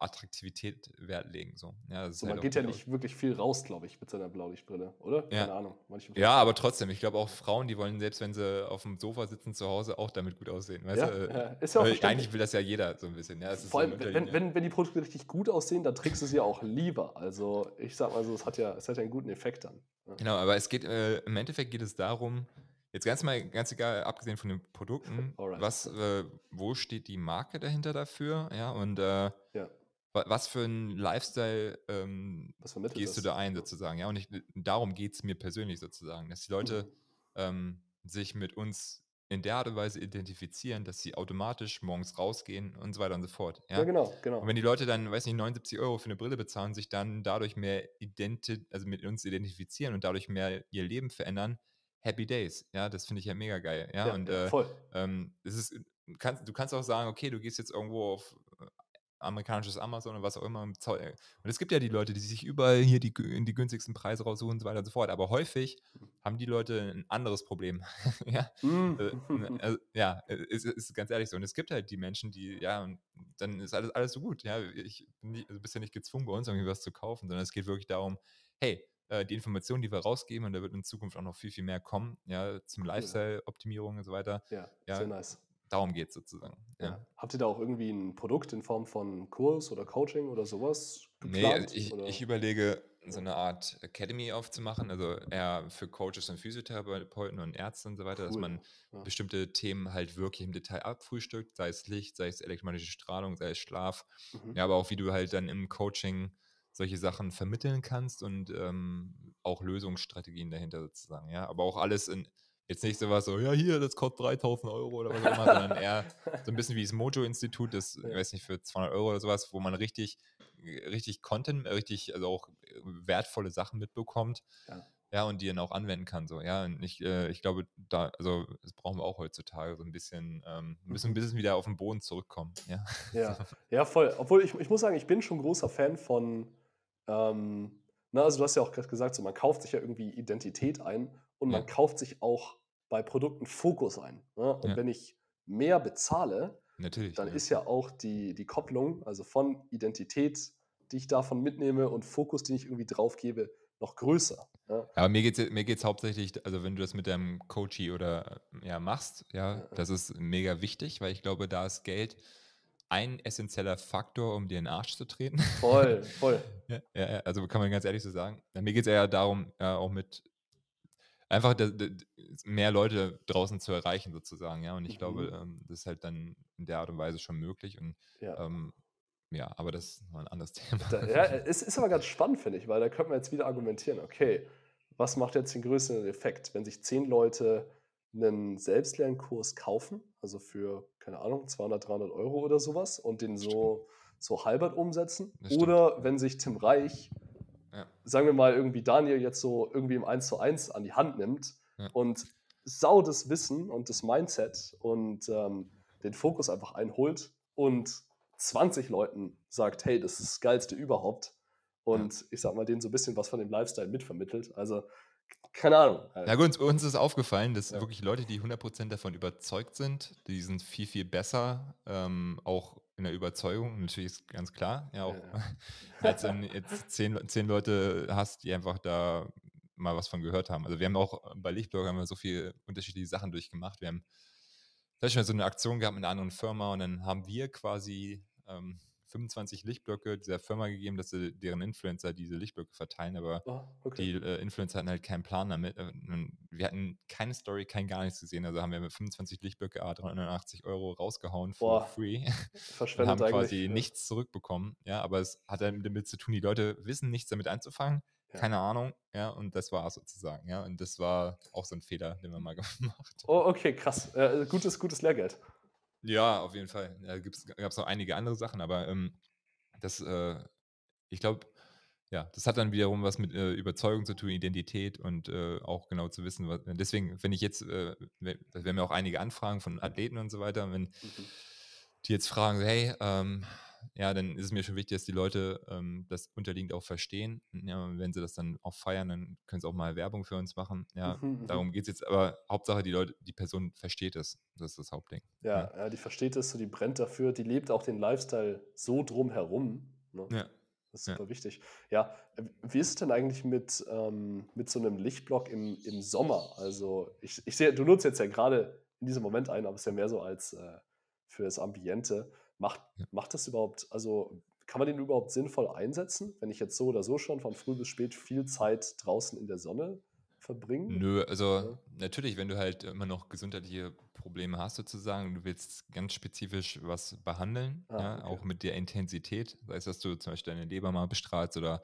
Attraktivität Wert legen. So. Ja, So, halt man auch geht ja nicht wirklich viel raus, glaube ich, mit seiner Blaulichtbrille, oder? Ja. Keine Ahnung. Manche Ja, aber trotzdem, ich glaube auch Frauen, die wollen, selbst wenn sie auf dem Sofa sitzen zu Hause, auch damit gut aussehen. Weißt Ja, du? ist ja auch Weil eigentlich will das ja jeder so ein bisschen. Ja, Vor so allem, ein wenn, wenn, wenn die Produkte richtig gut aussehen, dann trägst du sie ja auch lieber. Also ich sag mal so, es hat ja, es hat ja einen guten Effekt dann. Ja. Genau, aber es geht, äh, im Endeffekt geht es darum, jetzt ganz mal, ganz egal, abgesehen von den Produkten, was, äh, wo steht die Marke dahinter dafür, ja, und äh, Ja. Wa- was für ein Lifestyle ähm, gehst du das? da ein sozusagen, ja, und ich, darum geht es mir persönlich sozusagen, dass die Leute Mhm. ähm, sich mit uns in der Art und Weise identifizieren, dass sie automatisch morgens rausgehen und so weiter und so fort, Ja, ja. genau, genau. Und wenn die Leute dann, weiß nicht, 79 Euro für eine Brille bezahlen, sich dann dadurch mehr identi also mit uns identifizieren und dadurch mehr ihr Leben verändern, Happy Days. Ja, das finde ich ja mega geil. Ja, ja, und ja, äh, voll. ähm, es ist, du kannst, du kannst auch sagen, okay, du gehst jetzt irgendwo auf äh, amerikanisches Amazon oder was auch immer. äh, Und es gibt ja die Leute, die sich überall hier die, in die günstigsten Preise raussuchen und so weiter und so fort. Aber häufig haben die Leute ein anderes Problem. *laughs* ja, Mhm. äh, *laughs* also, ja, äh, ist, ist ganz ehrlich so. Und es gibt halt die Menschen, die, ja, und dann ist alles, alles so gut. Ja, ich bin nicht, also du bist ja nicht gezwungen, bei uns irgendwie was zu kaufen, sondern es geht wirklich darum, hey, die Informationen, die wir rausgeben, und da wird in Zukunft auch noch viel, viel mehr kommen, ja, zum Lifestyle-Optimierung und so weiter. ja, ja, sehr nice. Darum geht es sozusagen. Ja. Habt ihr da auch irgendwie ein Produkt in Form von Kurs oder Coaching oder sowas Nee, geplant? also ich, ich überlege, so eine Art Academy aufzumachen, also eher für Coaches und Physiotherapeuten und Ärzte und so weiter, dass Cool, man ja. bestimmte Themen halt wirklich im Detail abfrühstückt, sei es Licht, sei es elektromagnetische Strahlung, sei es Schlaf, Mhm. ja, aber auch wie du halt dann im Coaching solche Sachen vermitteln kannst und ähm, auch Lösungsstrategien dahinter sozusagen, ja, aber auch alles in, jetzt nicht sowas so, ja, hier, das kostet 3000 Euro oder was auch immer, sondern eher *laughs* so ein bisschen wie das Mojo-Institut, das, ich weiß nicht, für 200 Euro oder sowas, wo man richtig, richtig Content, richtig, also auch wertvolle Sachen mitbekommt. Ja. Ja, und die dann auch anwenden kann, so, ja. Und ich, äh, ich glaube, da, also das brauchen wir auch heutzutage, so ein bisschen, ähm, müssen ein Mhm. bisschen wieder auf den Boden zurückkommen, ja. Ja, *laughs* ja, voll. Obwohl ich, ich muss sagen, ich bin schon großer Fan von, ähm, na, also du hast ja auch gerade gesagt, so, man kauft sich ja irgendwie Identität ein und man Ja. kauft sich auch bei Produkten Fokus ein. Ne? Und Ja. wenn ich mehr bezahle, Natürlich. dann ja. ist ja auch die, die Kopplung, also von Identität, die ich davon mitnehme und Fokus, den ich irgendwie drauf gebe, noch größer. Ja? Aber mir geht es mir geht's hauptsächlich, also wenn du das mit deinem Coachie oder äh, ja machst, ja, Ja, das ist mega wichtig, weil ich glaube, da ist Geld ein essentieller Faktor, um dir in den Arsch zu treten. Voll, voll. *laughs* Ja, also kann man ganz ehrlich so sagen. Mir geht es eher darum, ja, auch mit einfach da- da- mehr Leute draußen zu erreichen, sozusagen, ja. Und ich glaube, Mhm. ähm, das ist halt dann in der Art und Weise schon möglich. Und Ja. ähm, ja, aber das ist mal ein anderes *laughs* Thema. Da, ja, es ist aber ganz spannend, finde ich, weil da könnte man jetzt wieder argumentieren, okay, was macht jetzt den größten Effekt, wenn sich zehn Leute einen Selbstlernkurs kaufen, also für, keine Ahnung, 200, 300 Euro oder sowas und den so, so halbert umsetzen, oder wenn sich Tim Reich, Ja. sagen wir mal irgendwie Daniel jetzt so irgendwie im 1 zu 1 an die Hand nimmt Ja. und sau das Wissen und das Mindset und ähm, den Fokus einfach einholt und 20 Leuten sagt, hey, das ist das Geilste überhaupt. Und ich sag mal, denen so ein bisschen was von dem Lifestyle mitvermittelt. Also, keine Ahnung. halt. Ja, gut, uns ist aufgefallen, dass Ja. wirklich Leute, die 100% davon überzeugt sind, die sind viel, viel besser, ähm, auch in der Überzeugung, natürlich ist ganz klar, ja, auch Ja, als *laughs* wenn jetzt zehn, zehn Leute hast, die einfach da mal was von gehört haben. Also wir haben auch bei Lichtblog haben wir so viele unterschiedliche Sachen durchgemacht. Wir haben zum Beispiel so eine Aktion gehabt mit einer anderen Firma und dann haben wir quasi ähm, 25 Lichtblöcke dieser Firma gegeben, dass sie deren Influencer diese Lichtblöcke verteilen, aber Oh, okay. die äh, Influencer hatten halt keinen Plan damit. Äh, und wir hatten keine Story, kein gar nichts gesehen. Also haben wir mit 25 Lichtblöcke A 380 Euro rausgehauen for Boah, free *laughs* und Verschwendet haben quasi ja. nichts zurückbekommen. Ja, aber es hat dann damit zu tun, die Leute wissen nichts damit anzufangen. Ja. Keine Ahnung, ja, und das war sozusagen, ja, und das war auch so ein Fehler, den wir mal *laughs* gemacht Oh, okay, krass. Äh, gutes, gutes Lehrgeld. Ja, auf jeden Fall. Da gab es noch einige andere Sachen, aber ähm, das, äh, ich glaube, ja, das hat dann wiederum was mit äh, Überzeugung zu tun, Identität und äh, auch genau zu wissen, was. Deswegen, wenn ich jetzt, äh, wenn- wir haben ja auch einige Anfragen von Athleten und so weiter, wenn Mhm. die jetzt fragen, hey, ähm, ja, dann ist es mir schon wichtig, dass die Leute ähm, das unterliegend auch verstehen. Ja, wenn sie das dann auch feiern, dann können sie auch mal Werbung für uns machen. Ja, Mhm, mhm. darum geht es jetzt, aber Hauptsache die Leute, die Person versteht es. Das ist das Hauptding. Ja, ja, die versteht es so, die brennt dafür, die lebt auch den Lifestyle so drumherum. Ne? Ja. Das ist Ja. super wichtig. Ja, wie ist es denn eigentlich mit, ähm, mit so einem Lichtblock im, im Sommer? Also, ich, ich sehe, du nutzt jetzt ja gerade in diesem Moment ein, aber es ist ja mehr so als äh, für das Ambiente. Macht, Ja. macht das überhaupt, also kann man den überhaupt sinnvoll einsetzen, wenn ich jetzt so oder so schon von früh bis spät viel Zeit draußen in der Sonne verbringe? Nö, also Ja. natürlich, wenn du halt immer noch gesundheitliche Probleme hast sozusagen, du willst ganz spezifisch was behandeln, Ah, ja, okay. auch mit der Intensität, sei es, dass du zum Beispiel deine Leber mal bestrahlst oder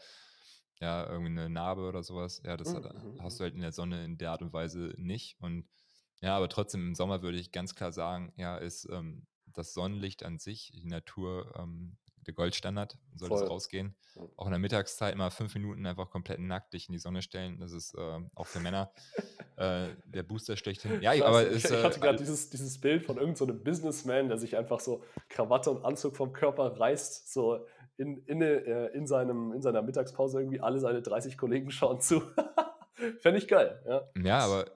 ja, irgendwie eine Narbe oder sowas, ja, das Mhm, hat, mhm, hast mhm. du halt in der Sonne in der Art und Weise nicht. Und ja, aber trotzdem im Sommer würde ich ganz klar sagen, ja, ist ähm, das Sonnenlicht an sich, die Natur, ähm, der Goldstandard, sollte es Voll. rausgehen. Ja. Auch in der Mittagszeit mal fünf Minuten einfach komplett nackt dich in die Sonne stellen. Das ist ähm, auch für Männer äh, der Booster schlechthin. Ja, Scheiße, aber ich, ist, ich hatte äh, gerade dieses, dieses Bild von irgendeinem so einem Businessman, der sich einfach so Krawatte und Anzug vom Körper reißt, so in, in, äh, in, seinem, in seiner Mittagspause irgendwie alle seine 30 Kollegen schauen zu. *laughs* Fände ich geil, ja. Ja, aber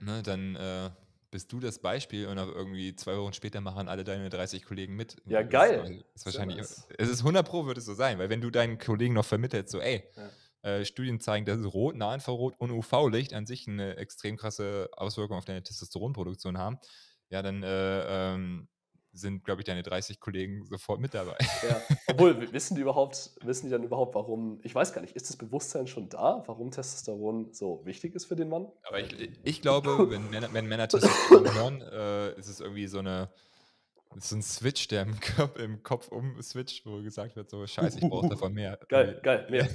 ne, dann äh, bist du das Beispiel und auch irgendwie zwei Wochen später machen alle deine 30 Kollegen mit. Ja, Das geil. Ist, ist wahrscheinlich, nice. es ist 100 Pro wird es so sein, weil wenn du deinen Kollegen noch vermittelst, so ey, äh, Studien zeigen, dass Rot, Nahinfrarot und UV-Licht an sich eine extrem krasse Auswirkung auf deine Testosteronproduktion haben, ja, dann äh, ähm, sind, glaube ich, deine 30 Kollegen sofort mit dabei. Ja, *laughs* obwohl, wissen die überhaupt, wissen die dann überhaupt, warum, ich weiß gar nicht, ist das Bewusstsein schon da, warum Testosteron so wichtig ist für den Mann? Aber ich, ich glaube, *laughs* wenn Männer, wenn Männer Testosteron hören, äh, ist es irgendwie so eine so ein Switch, der im *laughs* Kopf, im Kopf umswitcht, wo gesagt wird, so scheiße, ich brauche davon mehr. Geil, geil, mehr.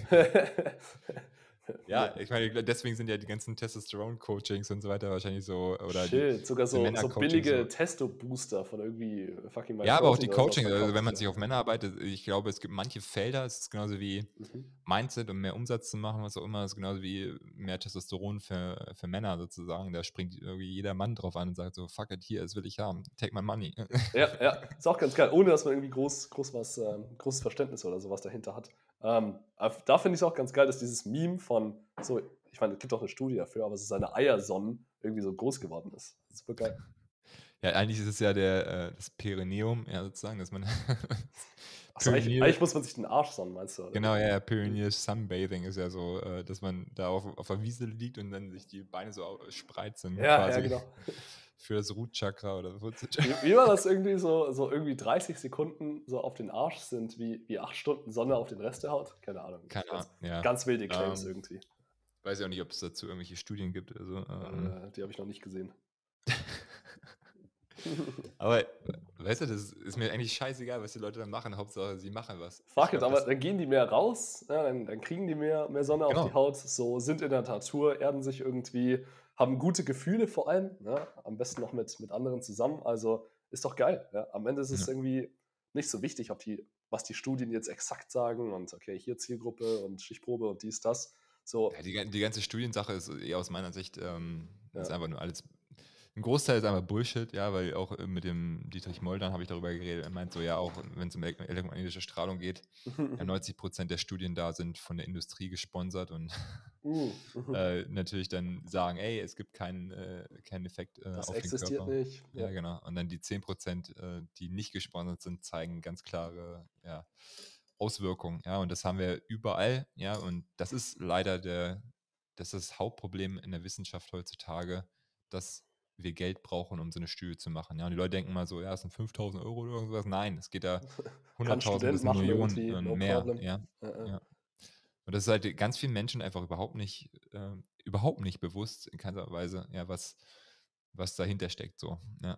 *laughs* Ja, ich meine, deswegen sind ja die ganzen Testosteron-Coachings und so weiter wahrscheinlich so, oder die, Shit, sogar so, so billige so. Testo-Booster von irgendwie fucking ja, aber auch die Protein oder Coaching, sowas also wenn man sich auf Männer arbeitet, ich glaube, es gibt manche Felder, es ist genauso wie Mhm. Mindset, um mehr Umsatz zu machen, was auch immer, ist genauso wie mehr Testosteron für, für Männer sozusagen. Da springt irgendwie jeder Mann drauf an und sagt so, fuck it, hier, das will ich haben, take my money. Ja, ja, *laughs* ist auch ganz geil, ohne dass man irgendwie groß, groß was, ähm, großes Verständnis oder sowas dahinter hat. Ähm, da finde ich es auch ganz geil, dass dieses Meme von so, ich meine, es gibt auch eine Studie dafür, aber es ist seine Eiersonnen irgendwie so groß geworden ist. Das ist super geil. *laughs* Ja, eigentlich ist es ja der, äh, das Perineum, ja, sozusagen, dass man. *laughs* Achso, eigentlich, eigentlich muss man sich den Arsch sonnen, meinst du? oder? Genau, ja, ja, Perineal Sunbathing ist ja so, äh, dass man da auf, auf der Wiese liegt und dann sich die Beine so au- spreizen. Ja, ja, quasi genau. *laughs* Für das Root-Chakra oder so. Wie, wie war das irgendwie so, so irgendwie 30 Sekunden so auf den Arsch sind, wie, wie 8 Stunden Sonne auf den Rest der Haut? Keine Ahnung. Keine ganz, Ahnung, ja. ganz wilde Claims Ähm, irgendwie. Weiß ja auch nicht, ob es dazu irgendwelche Studien gibt. Also, ähm, Äh, die habe ich noch nicht gesehen. *laughs* Aber, weißt du, das ist mir eigentlich scheißegal, was die Leute dann machen. Hauptsache, sie machen was. Ich Fuck it, aber dann gehen die mehr raus, ja, dann, dann kriegen die mehr, mehr Sonne auf Genau. die Haut, so sind in der Natur, erden sich irgendwie, haben gute Gefühle vor allem, ja, am besten noch mit, mit anderen zusammen. Also ist doch geil. Ja. Am Ende ist es Ja. irgendwie nicht so wichtig, ob die, was die Studien jetzt exakt sagen und okay, hier Zielgruppe und Stichprobe und dies, das. So, Ja, die, die ganze Studiensache ist eher aus meiner Sicht ähm, ist einfach nur alles. Ein Großteil ist einfach Bullshit, ja, weil auch äh, mit dem Dietrich Moldern habe ich darüber geredet. Er meint so, ja, auch wenn es um elek- elektromagnetische Strahlung geht, ja, *laughs* 90 Prozent der Studien da sind von der Industrie gesponsert und uh, *laughs* äh, natürlich dann sagen, ey, es gibt keinen, äh, keinen Effekt äh, das auf den existiert Körper. nicht. Ja, genau. Und dann die 10%, äh, die nicht gesponsert sind, zeigen ganz klare ja, Auswirkungen. Ja, und das haben wir überall. Ja, und das ist leider der, das ist das Hauptproblem in der Wissenschaft heutzutage, dass wir Geld brauchen, um so eine Studie zu machen. Ja, und die Leute denken mal so, ja, es sind 5000 Euro oder irgendwas. Nein, es geht da *laughs* 100.000 bis Millionen und no mehr. Ja, uh -uh. ja. Und das ist halt ganz vielen Menschen einfach überhaupt nicht, äh, überhaupt nicht bewusst in keiner Weise, ja, was, was dahinter steckt. So, ja.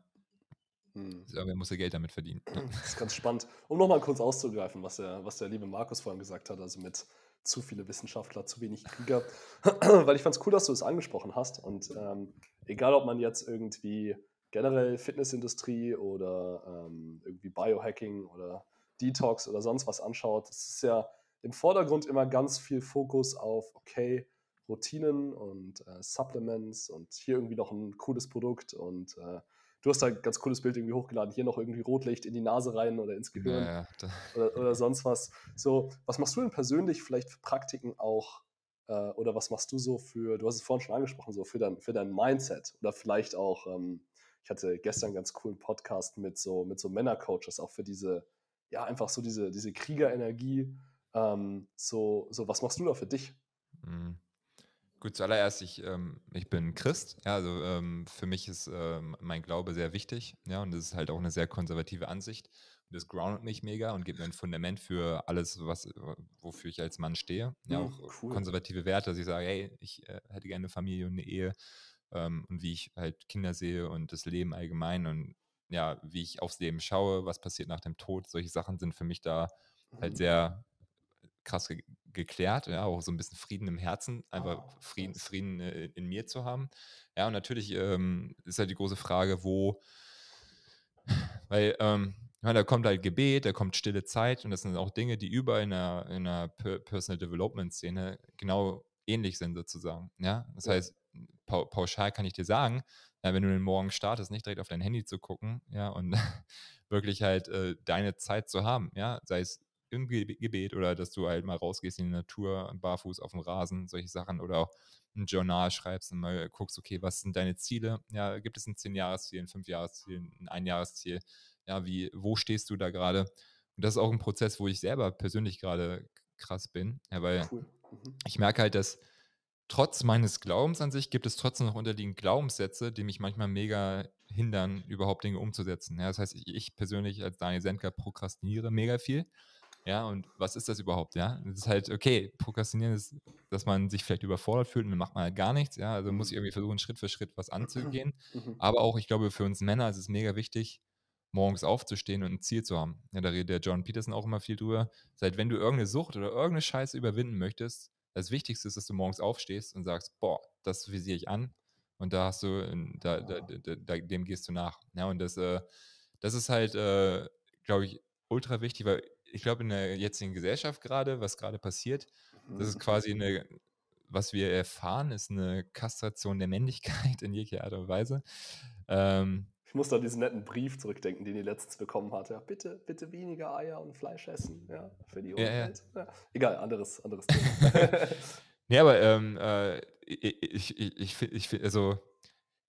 Hm. Irgendwer muss ja Geld damit verdienen. Das ist ganz spannend. Um nochmal kurz auszugreifen, was der, was der liebe Markus vorhin gesagt hat, also mit zu viele Wissenschaftler, zu wenig Krieger. *clears throat* Weil ich fand es cool, dass du es angesprochen hast. Und ähm, egal, ob man jetzt irgendwie generell Fitnessindustrie oder ähm, irgendwie Biohacking oder Detox oder sonst was anschaut, es ist ja im Vordergrund immer ganz viel Fokus auf, okay, Routinen und äh, Supplements und hier irgendwie noch ein cooles Produkt und äh, du hast da ein ganz cooles Bild irgendwie hochgeladen, hier noch irgendwie Rotlicht in die Nase rein oder ins Gehirn ja, ja. *laughs* Oder, oder, sonst was. So, was machst du denn persönlich vielleicht für Praktiken auch äh, oder was machst du so für, du hast es vorhin schon angesprochen, so für dein, für dein Mindset oder vielleicht auch, ähm, ich hatte gestern einen ganz coolen Podcast mit so, mit so Männercoaches, auch für diese, ja, einfach so diese, diese Kriegerenergie. Ähm, so, so, was machst du da für dich? Mhm. Gut, zuallererst, ich, ähm, ich bin Christ. Ja, also ähm, für mich ist ähm, mein Glaube sehr wichtig. Ja, und das ist halt auch eine sehr konservative Ansicht. Und das groundet mich mega und gibt mir ein Fundament für alles, was, wofür ich als Mann stehe. Ja, mhm, auch cool. konservative Werte, dass ich sage, hey, ich äh, hätte gerne eine Familie und eine Ehe ähm, und wie ich halt Kinder sehe und das Leben allgemein und ja, wie ich aufs Leben schaue, was passiert nach dem Tod. Solche Sachen sind für mich da halt mhm. sehr krass geklärt, ja, auch so ein bisschen Frieden im Herzen, einfach oh, Frieden, Frieden äh, in mir zu haben. Ja, und natürlich ähm, ist halt die große Frage, wo, weil, ähm, meine, da kommt halt Gebet, da kommt stille Zeit und das sind auch Dinge, die überall in einer, in Personal Development Szene genau ähnlich sind sozusagen. Ja, das ja. heißt, pauschal kann ich dir sagen, ja, wenn du den Morgen startest, nicht direkt auf dein Handy zu gucken, ja, und *laughs* wirklich halt äh, deine Zeit zu haben, ja, sei es im Gebet oder dass du halt mal rausgehst in die Natur, barfuß auf dem Rasen, solche Sachen oder auch ein Journal schreibst und mal guckst, okay, was sind deine Ziele? Ja, gibt es ein 10-Jahres-Ziel, ein 5-Jahres-Ziel, ein Ein-Jahres-Ziel? Ja, wie, wo stehst du da gerade? Und das ist auch ein Prozess, wo ich selber persönlich gerade krass bin, ja, weil cool. mhm. ich merke halt, dass trotz meines Glaubens an sich gibt es trotzdem noch unterliegend Glaubenssätze, die mich manchmal mega hindern, überhaupt Dinge umzusetzen. Ja, das heißt, ich, ich persönlich als Daniel Sendker prokrastiniere mega viel. Ja, und was ist das überhaupt? Ja, das ist halt, okay, Prokrastinieren ist, dass man sich vielleicht überfordert fühlt und dann macht man halt gar nichts. Ja, also muss ich irgendwie versuchen, Schritt für Schritt was anzugehen. *clears throat* Mhm. Aber auch, ich glaube, für uns Männer ist es mega wichtig, morgens aufzustehen und ein Ziel zu haben. Ja, da redet der John Peterson auch immer viel drüber. Seit wenn du irgendeine Sucht oder irgendeine Scheiße überwinden möchtest, das Wichtigste ist, dass du morgens aufstehst und sagst, boah, das visiere ich an. Und da hast du, da, da, da, dem gehst du nach. Ja, und das, äh, das ist halt, äh, glaube ich, ultra wichtig, weil ich glaube, in der jetzigen Gesellschaft gerade, was gerade passiert, das ist mhm. quasi eine, was wir erfahren, ist eine Kastration der Männlichkeit in jeglicher Art und Weise. Ähm, ich muss da diesen netten Brief zurückdenken, den ihr letztens bekommen hat. Ja, bitte, bitte weniger Eier und Fleisch essen, ja, für die Umwelt. Ja, ja. Ja. Egal, anderes, anderes *laughs* Thema. nee, aber ähm, äh, ich, ich, ich, ich, also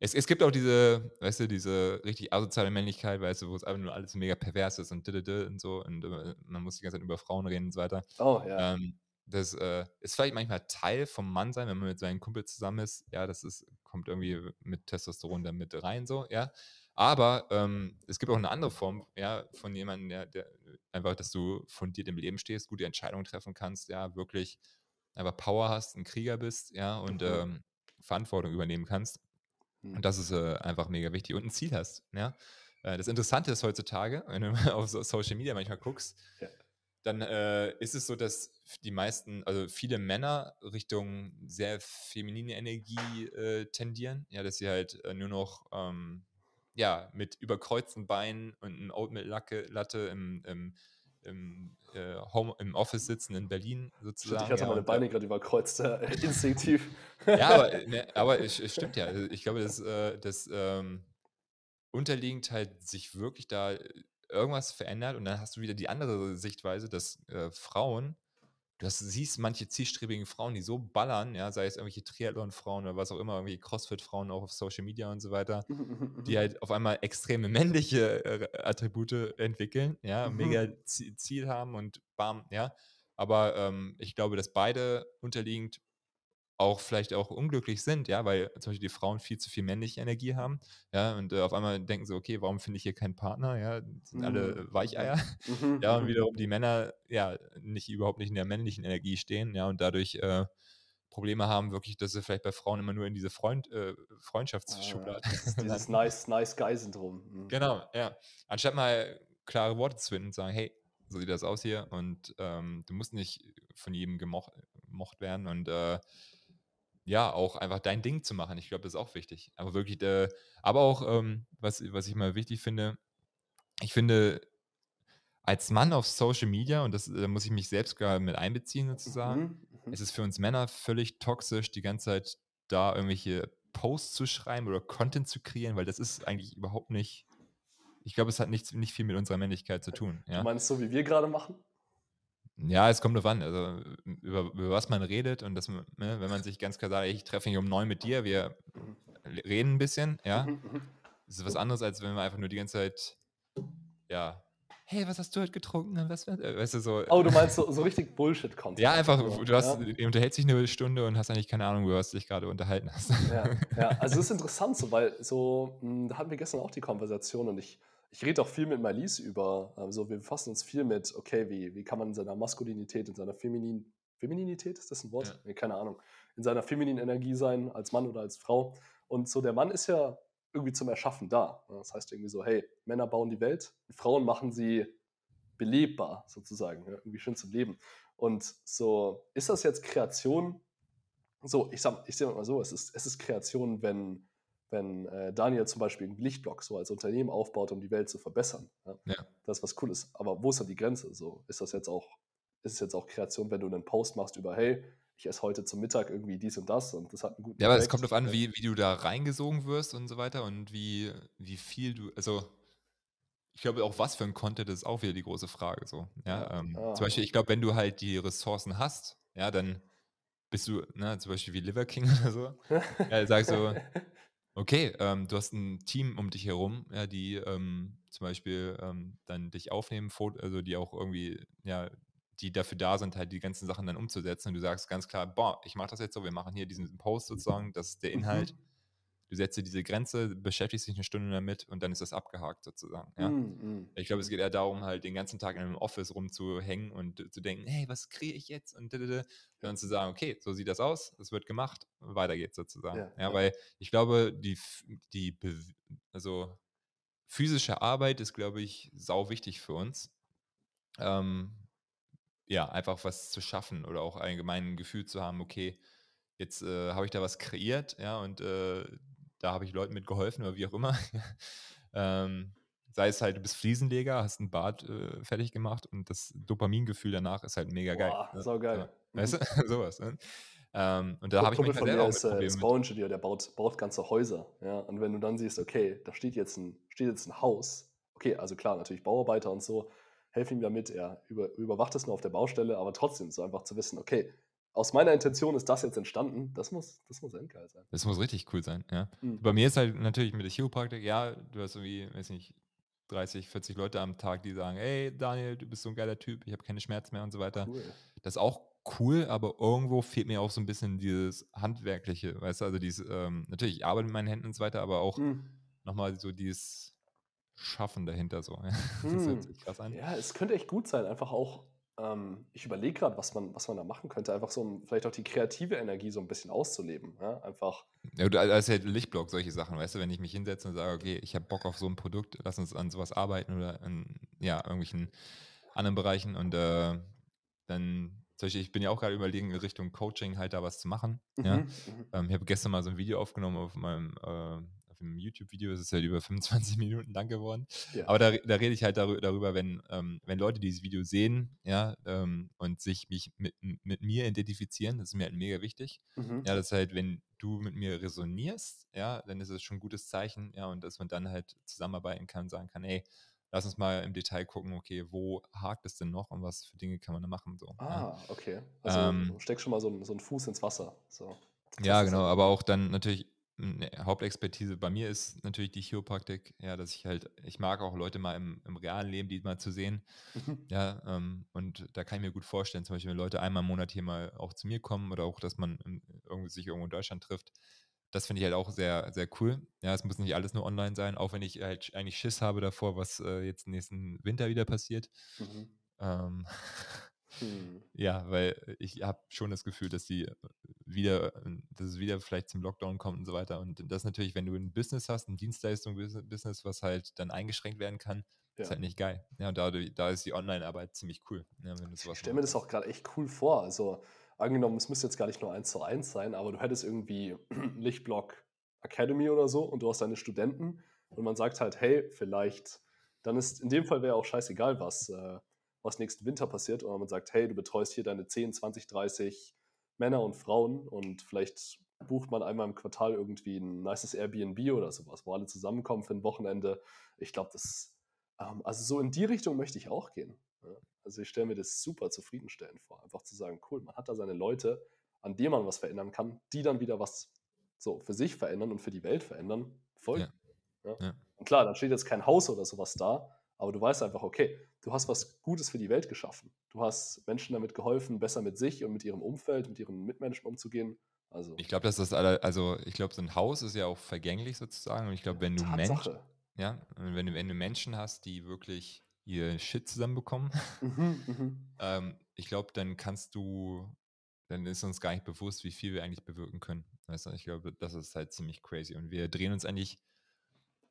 es, es gibt auch diese, weißt du, diese richtig asoziale Männlichkeit, weißt du, wo es einfach nur alles mega pervers ist und und so und uh, man muss die ganze Zeit über Frauen reden und so weiter. Oh, ja. Ähm, das äh, ist vielleicht manchmal Teil vom Mann sein, wenn man mit seinen Kumpel zusammen ist. Ja, das ist, kommt irgendwie mit Testosteron da mit rein, so, ja. Aber ähm, es gibt auch eine andere Form, ja, von jemandem, der, der einfach, dass du fundiert im Leben stehst, gute Entscheidungen treffen kannst, ja, wirklich einfach Power hast, ein Krieger bist, ja, und mhm. ähm, Verantwortung übernehmen kannst. Und mhm. das ist äh, einfach mega wichtig. Und ein Ziel hast. Ja? Äh, das Interessante ist heutzutage, *laughs* wenn du auf so Social Media manchmal guckst, ja. dann äh, ist es so, dass die meisten, also viele Männer Richtung sehr feminine Energie äh, tendieren. Ja, dass sie halt äh, nur noch ähm, ja, mit überkreuzten Beinen und ein Oatmeal-Latte im, im im, äh, Home, im Office sitzen in Berlin sozusagen. Ich hatte ja, meine Beine gerade überkreuzt, äh, *laughs* instinktiv. ja, aber, ne, aber es, es, stimmt ja. Also ich glaube, dass, äh, dass ähm, unterliegend halt sich wirklich da irgendwas verändert und dann hast du wieder die andere Sichtweise, dass äh, Frauen du hast, siehst manche zielstrebigen Frauen, die so ballern, ja, sei es irgendwelche Triathlon-Frauen oder was auch immer, irgendwie Crossfit-Frauen auch auf Social Media und so weiter, die *laughs* halt auf einmal extreme männliche äh, Attribute entwickeln, ja, mhm. mega Ziel haben und bam, ja. Aber ähm, ich glaube, dass beide unterliegend auch vielleicht auch unglücklich sind, ja, weil zum Beispiel die Frauen viel zu viel männliche Energie haben, ja, und äh, auf einmal denken sie, okay, warum finde ich hier keinen Partner, ja, sind alle Mhm. Weicheier, Mhm. ja, und Mhm. wiederum die Männer, ja, nicht überhaupt nicht in der männlichen Energie stehen, ja, und dadurch äh, Probleme haben, wirklich, dass sie vielleicht bei Frauen immer nur in diese Freund, äh, Ah, Freundschaftsschublade *laughs* dieses, dieses nice, nice Guy-Syndrom. Mhm. Genau, ja. Anstatt mal klare Worte zu finden und sagen, hey, so sieht das aus hier und ähm, du musst nicht von jedem gemocht, gemocht werden und äh, ja, auch einfach dein Ding zu machen. Ich glaube, das ist auch wichtig. Aber wirklich, äh, aber auch, ähm, was, was ich mal wichtig finde, ich finde, als Mann auf Social Media, und das da muss ich mich selbst gar mit einbeziehen sozusagen, Mhm. Mhm. es ist für uns Männer völlig toxisch, die ganze Zeit da irgendwelche Posts zu schreiben oder Content zu kreieren, weil das ist eigentlich überhaupt nicht. Ich glaube, es hat nichts, nicht viel mit unserer Männlichkeit zu tun. Du Ja, meinst so, wie wir gerade machen? Ja es kommt drauf an, also über, über was man redet und das, ne, wenn man sich ganz klar sagt, ich treffe mich um neun mit dir, wir reden ein bisschen, ja, das ist was anderes, als wenn wir einfach nur die ganze Zeit, ja, hey, was hast du heute getrunken? Was, äh, weißt du, so, Oh, du meinst so, so richtig Bullshit-Content. ja, einfach, So, du hast, ja. unterhältst dich eine Stunde und hast eigentlich keine Ahnung, über was du dich gerade unterhalten hast. Ja, ja, also es ist interessant so, weil so, mh, da hatten wir gestern auch die Konversation und ich, ich rede auch viel mit Marlies über, also wir befassen uns viel mit, okay, wie, wie kann man in seiner Maskulinität, in seiner Feminin, Femininität, ist das ein Wort? Ja. Nee, keine Ahnung, in seiner femininen Energie sein, als Mann oder als Frau. Und so der Mann ist ja irgendwie zum Erschaffen da. ne? Das heißt irgendwie so, hey, Männer bauen die Welt, Frauen machen sie belebbar sozusagen, ja, irgendwie schön zum Leben. Und so, ist das jetzt Kreation so, ich sag, ich sag mal so, es ist, es ist Kreation, wenn, wenn äh, Daniel zum Beispiel einen Lichtblock so als Unternehmen aufbaut, um die Welt zu verbessern. Ja? Ja. Das ist was Cooles. Aber wo ist da die Grenze? So, ist das jetzt auch, ist es jetzt auch Kreation, wenn du einen Post machst über, hey, ich esse heute zum Mittag irgendwie dies und das und das hat einen guten Ja, aber es kommt darauf an, wie, wie du da reingesogen wirst und so weiter und wie, wie viel du, also ich glaube auch, was für ein Content ist auch wieder die große Frage. So. Ja, ähm, ja. Zum Beispiel, ich glaube, wenn du halt die Ressourcen hast, ja, dann bist du, ne, zum Beispiel wie Liver King *laughs* oder so, *laughs* ja, sagst du, okay, ähm, du hast ein Team um dich herum, ja, die ähm, zum Beispiel ähm, dann dich aufnehmen, also die auch irgendwie, ja, die dafür da sind, halt die ganzen Sachen dann umzusetzen und du sagst ganz klar, boah, ich mache das jetzt so, wir machen hier diesen Post sozusagen, das ist der Inhalt, Mhm. Du setzt dir diese Grenze, beschäftigst dich eine Stunde damit und dann ist das abgehakt sozusagen, ja. Mm, mm. Ich glaube, es geht eher darum, halt den ganzen Tag in einem Office rumzuhängen und zu denken, hey, was kriege ich jetzt? Und, dann zu sagen, okay, so sieht das aus, es wird gemacht, weiter geht's sozusagen. Ja, Ja, weil ich glaube, die, die also physische Arbeit ist, glaube ich, sau wichtig für uns. Ähm, ja, einfach was zu schaffen oder auch allgemein ein Gefühl zu haben, okay, jetzt äh, habe ich da was kreiert, ja, und äh, da habe ich Leuten mit geholfen oder wie auch immer. *laughs* ähm, sei es halt, du bist Fliesenleger, hast ein Bad äh, fertig gemacht und das Dopamingefühl danach ist halt mega geil. Boah, ne? saugeil. So, weißt du, *laughs* sowas. Ne? Ähm, und da habe ich manchmal von selber auch ist, äh, Problemen ist. Bauingenieur, der baut, baut ganze Häuser. Ja? Und wenn du dann siehst, okay, da steht jetzt ein, steht jetzt ein Haus. Okay, also klar, natürlich Bauarbeiter und so helfen ihm damit. Er über, überwacht es nur auf der Baustelle, aber trotzdem so einfach zu wissen, okay, aus meiner Intention ist das jetzt entstanden. Das muss, das muss endgeil sein. Das muss richtig cool sein, ja. Mhm. Bei mir ist halt natürlich mit der Chiropraktik, ja, du hast irgendwie, weiß nicht, 30, 40 Leute am Tag, die sagen, hey Daniel, du bist so ein geiler Typ, ich habe keine Schmerzen mehr und so weiter. Cool. Das ist auch cool, aber irgendwo fehlt mir auch so ein bisschen dieses Handwerkliche, weißt du, also dieses, ähm, natürlich, ich arbeite mit meinen Händen und so weiter, aber auch Mhm. nochmal so dieses Schaffen dahinter so. *laughs* Das hört Hm. sich krass an. Ja, es könnte echt gut sein. Einfach auch, ähm, ich überlege gerade, was man, was man da machen könnte. Einfach so, um vielleicht auch die kreative Energie so ein bisschen auszuleben. Ja? Einfach, Ja, du, als halt Lichtblock, solche Sachen, weißt du, wenn ich mich hinsetze und sage, okay, ich habe Bock auf so ein Produkt, lass uns an sowas arbeiten oder in ja, irgendwelchen anderen Bereichen und äh, dann, ich bin ja auch gerade überlegen, in Richtung Coaching halt da was zu machen. Ja? Mhm, mhm. Ähm, ich habe gestern mal so ein Video aufgenommen auf meinem äh, auf dem YouTube-Video, es ist halt über *laughs* 25 Minuten lang geworden. Ja. Aber da, da rede ich halt darü- darüber, wenn, ähm, wenn Leute dieses Video sehen, ja, ähm, und sich mich mit, mit mir identifizieren, das ist mir halt mega wichtig. Mhm. Ja, das ist halt, wenn du mit mir resonierst, ja, dann ist es schon ein gutes Zeichen, ja, und dass man dann halt zusammenarbeiten kann, sagen kann, ey, lass uns mal im Detail gucken, okay, wo hakt es denn noch und was für Dinge kann man da machen, so. ja. Ah, okay. Also Ähm, steck schon mal so, so einen Fuß ins Wasser. So. Ja, genau, ja- aber auch dann natürlich Hauptexpertise bei mir ist natürlich die Chiropraktik, ja, dass ich halt, ich mag auch Leute mal im, im realen Leben, die mal zu sehen. Mhm. Ja, ähm, und da kann ich mir gut vorstellen, zum Beispiel, wenn Leute einmal im Monat hier mal auch zu mir kommen oder auch, dass man irgendwie sich irgendwo in Deutschland trifft. Das finde ich halt auch sehr, sehr cool. Ja, es muss nicht alles nur online sein, auch wenn ich halt eigentlich Schiss habe davor, was äh, jetzt nächsten Winter wieder passiert. Mhm. Ähm, *laughs* Hm. ja, weil ich habe schon das Gefühl, dass die wieder, dass es wieder vielleicht zum Lockdown kommt und so weiter. Und das natürlich, wenn du ein Business hast, ein Dienstleistung-Business, was halt dann eingeschränkt werden kann, Ja. ist halt nicht geil. Ja, und dadurch, da ist die Online-Arbeit ziemlich cool. Ja, sowas Ich stelle mir das auch gerade echt cool vor. Also angenommen, es müsste jetzt gar nicht nur eins zu eins sein, aber du hättest irgendwie *clears throat* Lichtblock Academy oder so und du hast deine Studenten und man sagt halt, hey, vielleicht, dann ist in dem Fall wäre auch scheißegal, was, äh, was nächsten Winter passiert. Oder man sagt, hey, du betreust hier deine 10, 20, 30 Männer und Frauen und vielleicht bucht man einmal im Quartal irgendwie ein nices Airbnb oder sowas, wo alle zusammenkommen für ein Wochenende. Ich glaube, das, ähm, also so in die Richtung möchte ich auch gehen. Ja. Also ich stelle mir das super zufriedenstellend vor, einfach zu sagen, cool, man hat da seine Leute, an denen man was verändern kann, die dann wieder was so für sich verändern und für die Welt verändern. Voll. Ja. Ja. Ja. Und klar, dann steht jetzt kein Haus oder sowas da, aber du weißt einfach, okay, du hast was Gutes für die Welt geschaffen. Du hast Menschen damit geholfen, besser mit sich und mit ihrem Umfeld, mit ihren Mitmenschen umzugehen. Also Ich glaube, dass das alle, also ich glaube, so ein Haus ist ja auch vergänglich sozusagen. Und ich glaube, wenn du Menschen, ja, wenn du, wenn du Menschen hast, die wirklich ihr Shit zusammenbekommen, *laughs* Mhm, mhm. ähm, ich glaube, dann kannst du, dann ist uns gar nicht bewusst, wie viel wir eigentlich bewirken können. Weißt du, ich glaube, das ist halt ziemlich crazy. Und wir drehen uns eigentlich,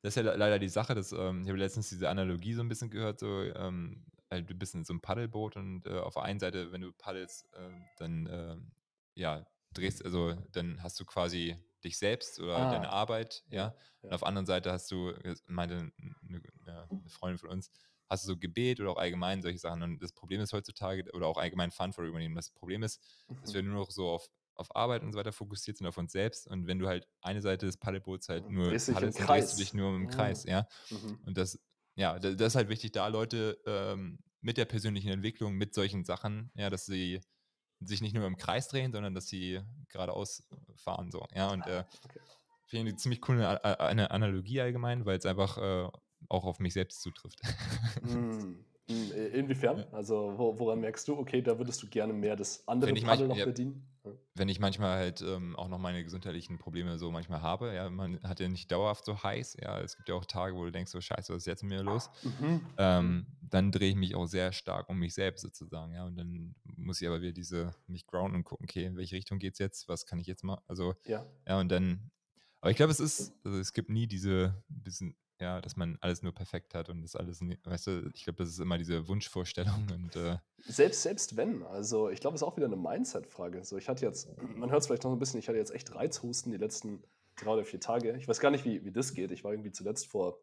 das ist ja le- leider die Sache, dass, ähm, ich habe letztens diese Analogie so ein bisschen gehört, so, ähm, halt, du bist in so einem Paddelboot und äh, auf der einen Seite, wenn du paddelst, ähm, dann, ähm, ja, drehst, also dann hast du quasi dich selbst oder Ah, deine Arbeit, ja. ja, Und auf der anderen Seite hast du, meinte eine, eine Freundin von uns, hast du so Gebet oder auch allgemein solche Sachen. Und das Problem ist heutzutage, oder auch allgemein Verantwortung übernehmen. Das Problem ist, dass Mhm. wir nur noch so auf, auf Arbeit und so weiter fokussiert sind, auf uns selbst. Und wenn du halt eine Seite des Paddelboots halt Ja, nur paddelst, dann drehst du Kreis. dich nur im Ah. Kreis, ja. Mhm. Und das, ja, da- das ist halt wichtig, da Leute ähm, mit der persönlichen Entwicklung, mit solchen Sachen, ja, dass sie sich nicht nur im Kreis drehen, sondern dass sie geradeaus fahren, so, ja. Und äh, okay. finde ich eine ziemlich coole A- A- eine Analogie allgemein, weil es einfach äh, auch auf mich selbst zutrifft. Äh, Inwiefern? Also wo, woran merkst du, okay, da würdest du gerne mehr das andere Paddel noch ja. bedienen? Wenn ich manchmal halt ähm, auch noch meine gesundheitlichen Probleme so manchmal habe, ja, man hat ja nicht dauerhaft so heiß, ja, es gibt ja auch Tage, wo du denkst, so scheiße, was ist jetzt mit mir los? Mhm. ähm, dann drehe ich mich auch sehr stark um mich selbst sozusagen, ja. Und dann muss ich aber wieder diese, mich grounden und gucken, okay, in welche Richtung geht es jetzt, was kann ich jetzt machen? Also, Ja. ja, und dann, aber ich glaube, es ist, also es gibt nie diese bisschen, ja, dass man alles nur perfekt hat und das alles, weißt du, ich glaube, das ist immer diese Wunschvorstellung und äh, Selbst, selbst wenn, also ich glaube, es ist auch wieder eine Mindset-Frage. So, ich hatte jetzt, man hört es vielleicht noch ein bisschen, ich hatte jetzt echt Reizhusten die letzten drei oder vier Tage. Ich weiß gar nicht, wie, wie das geht. Ich war irgendwie zuletzt vor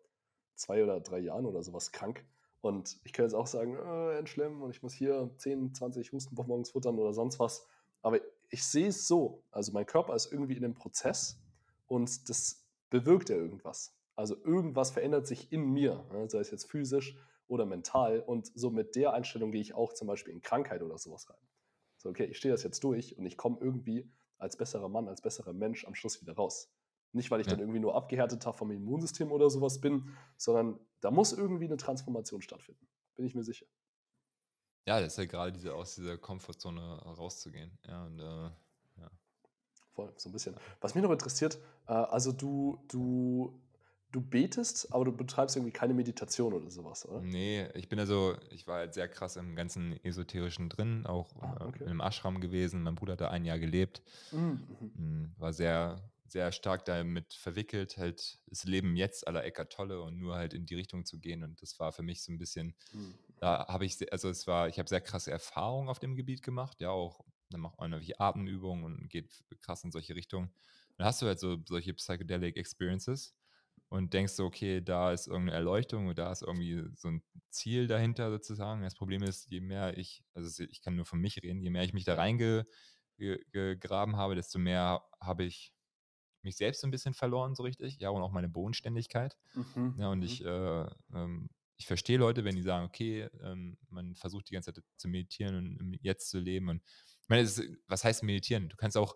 zwei oder drei Jahren oder sowas krank. Und ich kann jetzt auch sagen, äh, end schlimm und ich muss hier 10, 20 Hustenbonbons futtern oder sonst was. Aber ich sehe es so. Also mein Körper ist irgendwie in einem Prozess und das bewirkt ja irgendwas. Also irgendwas verändert sich in mir, ne, sei es jetzt physisch oder mental. Und so mit der Einstellung gehe ich auch zum Beispiel in Krankheit oder sowas rein. So, okay, ich stehe das jetzt durch und ich komme irgendwie als besserer Mann, als besserer Mensch am Schluss wieder raus. Nicht, weil ich Ja. dann irgendwie nur abgehärteter vom Immunsystem oder sowas bin, sondern da muss irgendwie eine Transformation stattfinden. Bin ich mir sicher. ja, das ist ja gerade diese, aus dieser Komfortzone rauszugehen, ja, und äh, Voll, so ein bisschen. Was mich noch interessiert, äh, also du, du, du betest, aber du betreibst irgendwie keine Meditation oder sowas, oder? Nee, ich bin also, ich war halt sehr krass im ganzen Esoterischen drin, auch Ah, äh, okay. in einem Ashram gewesen. Mein Bruder hat da ein Jahr gelebt, Mhm, mhm. m, war sehr, sehr stark damit verwickelt, halt das Leben jetzt aller Eckart Tolle und nur halt in die Richtung zu gehen. Und das war für mich so ein bisschen, Mhm. da habe ich, also es war, ich habe sehr krasse Erfahrungen auf dem Gebiet gemacht, ja auch, dann macht man irgendwelche Atemübungen und geht krass in solche Richtungen. Dann hast du halt so solche Psychedelic Experiences und denkst so, okay, da ist irgendeine Erleuchtung und da ist irgendwie so ein Ziel dahinter sozusagen. Das Problem ist, je mehr ich, also ich kann nur von mich reden, je mehr ich mich da reingegraben habe, desto mehr habe ich mich selbst so ein bisschen verloren, so richtig, ja, und auch meine Bodenständigkeit. Mhm, Ja, und mhm. ich, äh, ähm, ich verstehe Leute, wenn die sagen, okay, ähm, man versucht die ganze Zeit zu meditieren und im Jetzt zu leben. Und ich meine, ist, was heißt meditieren? Du kannst auch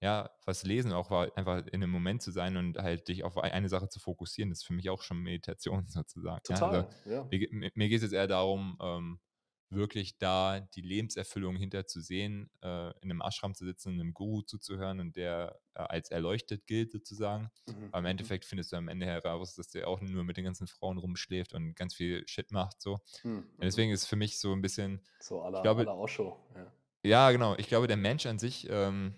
ja, was lesen, auch war, einfach in einem Moment zu sein und halt dich auf eine Sache zu fokussieren, ist für mich auch schon Meditation *laughs* sozusagen. Total, ja, also ja. Mir, mir geht es jetzt eher darum, ähm, wirklich da die Lebenserfüllung hinter zu sehen, äh, in einem Ashram zu sitzen, einem Guru zuzuhören und der äh, als erleuchtet gilt sozusagen. Mhm, Aber im mhm. Endeffekt findest du am Ende heraus, dass der auch nur mit den ganzen Frauen rumschläft und ganz viel Shit macht. So. Mhm, Und deswegen ist für mich so ein bisschen, So la, ich glaube- la Osho. Ja. ja, genau. Ich glaube, der Mensch an sich, ähm,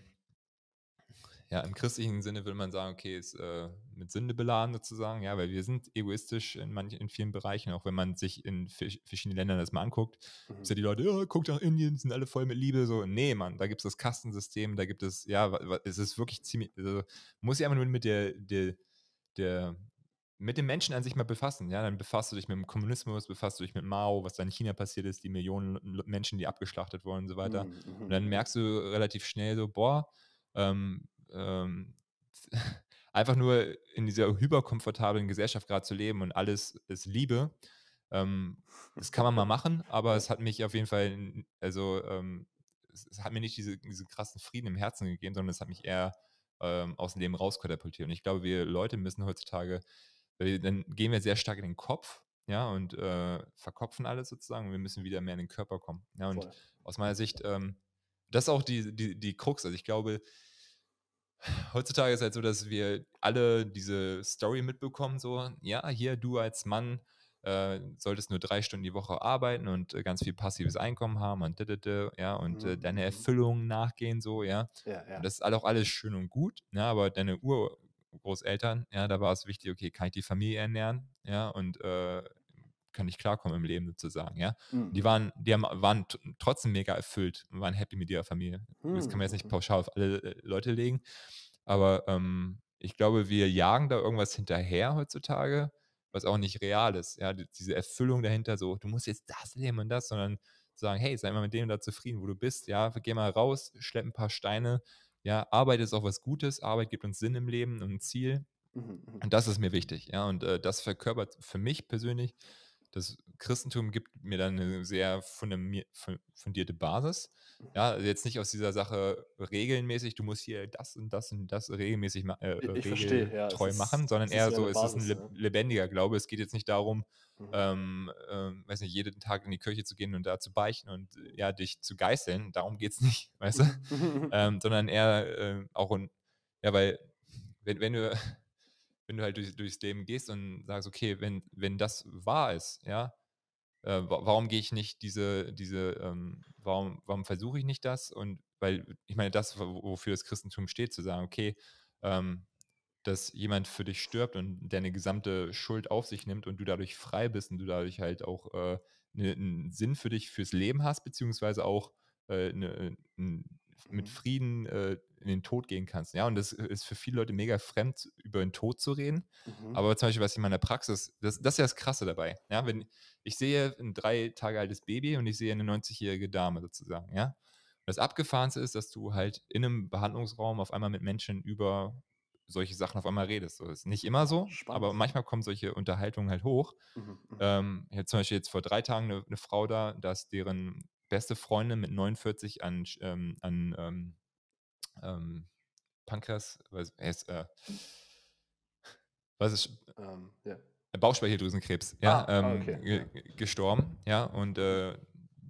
ja, im christlichen Sinne würde man sagen, okay, ist äh, mit Sünde beladen sozusagen, ja, weil wir sind egoistisch in manchen, in vielen Bereichen, auch wenn man sich in verschiedenen Ländern das mal anguckt. Mhm. Ist ja die Leute, ja, guckt nach Indien, die sind alle voll mit Liebe. So, nee, Mann, da gibt es das Kastensystem, da gibt es, ja, es ist wirklich ziemlich, also, muss ich einfach nur mit der, der, der, mit dem Menschen an sich mal befassen. Ja, dann befasst du dich mit dem Kommunismus, befasst du dich mit Mao, was da in China passiert ist, die Millionen Menschen, die abgeschlachtet wurden und so weiter. Mhm, mhm, Und dann mhm. merkst du relativ schnell so, boah, ähm, ähm, *laughs* einfach nur in dieser hyperkomfortablen Gesellschaft gerade zu leben und alles ist Liebe, ähm, das kann man mal machen, aber es hat mich auf jeden Fall, also ähm, es, es hat mir nicht diese, diese krassen Frieden im Herzen gegeben, sondern es hat mich eher ähm, aus dem Leben rauskatapultiert. Und ich glaube, wir Leute müssen heutzutage, wir- dann gehen wir sehr stark in den Kopf, ja, und äh, verkopfen alles sozusagen und wir müssen wieder mehr in den Körper kommen. Ja, und Voll. aus meiner Sicht, ähm, das ist auch die, die, die Krux. Also ich glaube, heutzutage ist halt so, dass wir alle diese Story mitbekommen, so, ja, hier du als Mann äh, solltest nur drei Stunden die Woche arbeiten und äh, ganz viel passives Einkommen haben und didede, ja, und äh, Mhm, deine mhm. Erfüllung nachgehen, so, ja. Ja, ja. Und das ist all- auch alles schön und gut, ja, aber deine Urgroßeltern, ja, da war es wichtig, okay, kann ich die Familie ernähren, ja, und äh, kann ich klarkommen im Leben sozusagen, ja. Mhm, Die waren, die haben, waren trotzdem mega erfüllt und waren happy mit ihrer Familie. Das kann man jetzt nicht Mhm. pauschal auf alle äh, Leute legen, aber ähm, ich glaube, wir jagen da irgendwas hinterher heutzutage, was auch nicht real ist. Ja, die- diese Erfüllung dahinter, so, du musst jetzt das leben und das, sondern sagen, hey, sei mal mit dem da zufrieden, wo du bist, ja, geh mal raus, schlepp ein paar Steine, ja, Arbeit ist auch was Gutes, Arbeit gibt uns Sinn im Leben und ein Ziel. Mhm, mhm. Und das ist mir wichtig, ja. Und äh, das verkörpert für mich persönlich, das Christentum gibt mir dann eine sehr fundierte Basis. Ja, also jetzt nicht aus dieser Sache regelmäßig, du musst hier das und das und das regelmäßig äh, äh, verstehe, ja, regeltreu ist- machen, sondern eher so, eine es ist ein Basis, lebendiger Glaube. Es geht jetzt nicht darum, Mhm. ähm, ähm, weiß nicht, jeden Tag in die Kirche zu gehen und da zu beichten und äh, ja, dich zu geißeln. Darum geht es *laughs* nicht, weißt du? *laughs* Ähm, sondern eher äh, auch ein, ja, weil wenn, wenn du wenn du halt durch, durchs Leben gehst und sagst, okay, wenn, wenn das wahr ist, ja, äh, wa- warum gehe ich nicht diese, diese, ähm, warum, warum versuche ich nicht das? Und weil, ich meine, das, wo- wofür das Christentum steht, zu sagen, okay, ähm, dass jemand für dich stirbt und deine gesamte Schuld auf sich nimmt und du dadurch frei bist und du dadurch halt auch äh, ne, einen Sinn für dich fürs Leben hast, beziehungsweise auch äh, ne, n- mit Mhm. Frieden äh, in den Tod gehen kannst. Ja, und das ist für viele Leute mega fremd, über den Tod zu reden. Mhm. Aber zum Beispiel, was ich in meiner Praxis, das, das ist ja das Krasse dabei. Ja, wenn ich sehe ein drei Tage altes Baby und ich sehe eine 90-jährige Dame sozusagen, ja. Das Abgefahrenste ist, dass du halt in einem Behandlungsraum auf einmal mit Menschen über solche Sachen auf einmal redest. So ist nicht immer so, Spannend. aber manchmal kommen solche Unterhaltungen halt hoch. Mhm, mhm. Ähm, ich hatte zum Beispiel jetzt vor drei Tagen eine, eine Frau da, dass deren beste Freundin mit 49 an, ähm, an ähm, ähm, Pankreas, was, er ist, äh, was ist, Ähm, ja. Bauchspeicheldrüsenkrebs, ja, Ah, ah, ähm, okay, gestorben, ja, und äh,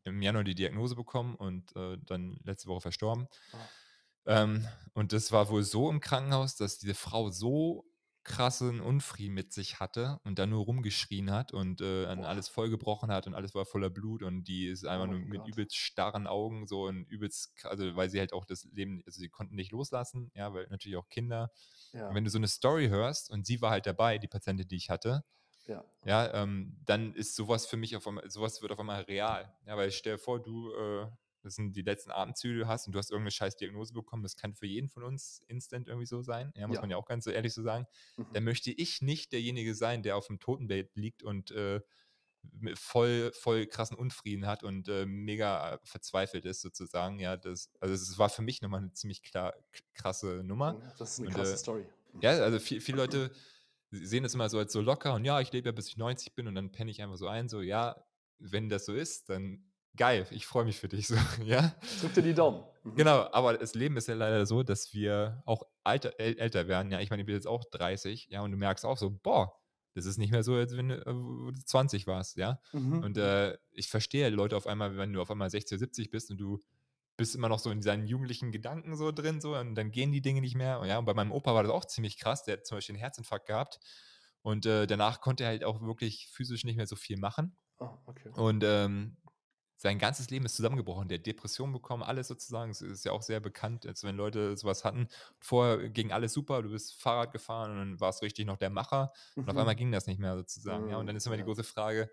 im Januar die Diagnose bekommen und äh, dann letzte Woche verstorben. Ah. Ähm, und das war wohl so im Krankenhaus, dass diese Frau so krassen Unfrieden mit sich hatte und dann nur rumgeschrien hat und äh, an alles vollgebrochen hat und alles war voller Blut und die ist einfach nur mein mit Gott. übelst starren Augen so und übelst, also weil sie halt auch das Leben, also sie konnten nicht loslassen, ja, weil natürlich auch Kinder. Ja. Und wenn du so eine Story hörst und sie war halt dabei, die Patientin, die ich hatte, ja. ja, ähm, dann ist sowas für mich auf einmal, sowas wird auf einmal real. Ja, weil stell dir vor, du, äh, das sind die letzten Atemzüge, die du hast und du hast irgendeine scheiß Diagnose bekommen, das kann für jeden von uns instant irgendwie so sein, ja, muss Ja. man ja auch ganz so ehrlich so sagen. Mhm. Dann möchte ich nicht derjenige sein, der auf dem Totenbett liegt und äh, voll, voll krassen Unfrieden hat und äh, mega äh, verzweifelt ist sozusagen. Ja, das, also es war für mich nochmal eine ziemlich klar, krasse Nummer. Das ist eine Und, krasse äh, Story. Ja, also viel, viele *clears throat* Leute sehen das immer so als so locker und ja, ich lebe ja bis ich 90 bin und dann penne ich einfach so ein, so ja, wenn das so ist, dann geil, ich freue mich für dich. So, *laughs* ja? Drück dir die Daumen. Mhm. Genau, aber das Leben ist ja leider so, dass wir auch alter, älter werden. Ja, ich meine, ich bin jetzt auch 30, ja, und du merkst auch so, boah, das ist nicht mehr so, als wenn du 20 warst, ja. Mhm. Und äh, ich verstehe Leute auf einmal, wenn du auf einmal 60 oder 70 bist und du bist immer noch so in seinen jugendlichen Gedanken so drin, so, und dann gehen die Dinge nicht mehr. Und ja, und bei meinem Opa war das auch ziemlich krass, der hat zum Beispiel einen Herzinfarkt gehabt. Und äh, danach konnte er halt auch wirklich physisch nicht mehr so viel machen. Oh, okay. Und ähm, sein ganzes Leben ist zusammengebrochen. Der hat Depression bekommen, alles sozusagen. Es ist ja auch sehr bekannt, als wenn Leute sowas hatten. Vorher ging alles super, du bist Fahrrad gefahren und dann warst richtig noch der Macher. Und mhm. auf einmal ging das nicht mehr sozusagen. Mhm. Ja, und dann ist immer die große Frage,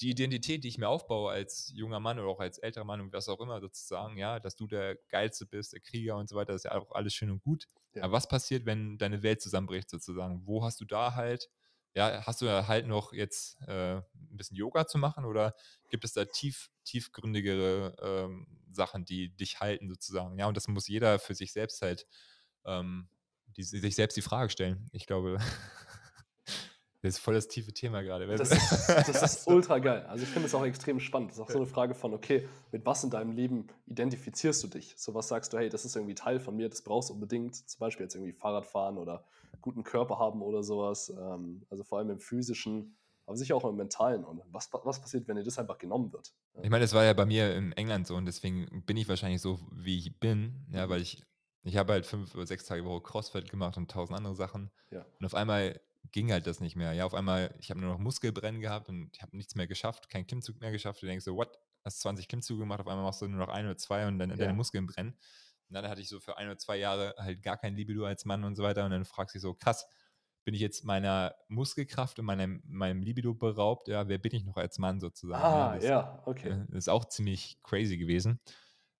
die Identität, die ich mir aufbaue als junger Mann oder auch als älterer Mann und was auch immer sozusagen, ja, dass du der Geilste bist, der Krieger und so weiter, das ist ja auch alles schön und gut. Ja. Aber was passiert, wenn deine Welt zusammenbricht sozusagen? Wo hast du da halt ja, hast du halt noch jetzt äh, ein bisschen Yoga zu machen oder gibt es da tief, tiefgründigere ähm, Sachen, die dich halten sozusagen? Ja, und das muss jeder für sich selbst halt ähm, die, sich selbst die Frage stellen. Ich glaube, *laughs* das ist voll das tiefe Thema gerade. Das ist, das ist ultra geil. Also ich finde es auch extrem spannend. Das ist auch so eine Frage von, okay, mit was in deinem Leben identifizierst du dich? So was sagst du, hey, das ist irgendwie Teil von mir, das brauchst du unbedingt. Zum Beispiel jetzt irgendwie Fahrradfahren oder guten Körper haben oder sowas. Ähm, also vor allem im physischen, aber sicher auch im mentalen. Und was, was passiert, wenn dir das einfach genommen wird? Ich meine, das war ja bei mir in England so und deswegen bin ich wahrscheinlich so, wie ich bin, ja, mhm. weil ich, ich habe halt fünf oder sechs Tage Woche Crossfit gemacht und tausend andere Sachen. Ja. Und auf einmal ging halt das nicht mehr. Ja, auf einmal, ich habe nur noch Muskelbrennen gehabt und ich habe nichts mehr geschafft, keinen Klimmzug mehr geschafft. Du denkst so, what? Hast 20 Klimmzüge gemacht, auf einmal machst du nur noch ein oder zwei und dann ja. deine Muskeln brennen. Und dann hatte ich so für ein oder zwei Jahre halt gar kein Libido als Mann und so weiter. Und dann fragst du dich so, krass, bin ich jetzt meiner Muskelkraft und meinem, meinem Libido beraubt? Ja, wer bin ich noch als Mann sozusagen? Ah, ja, das, ja okay. Äh, das ist auch ziemlich crazy gewesen.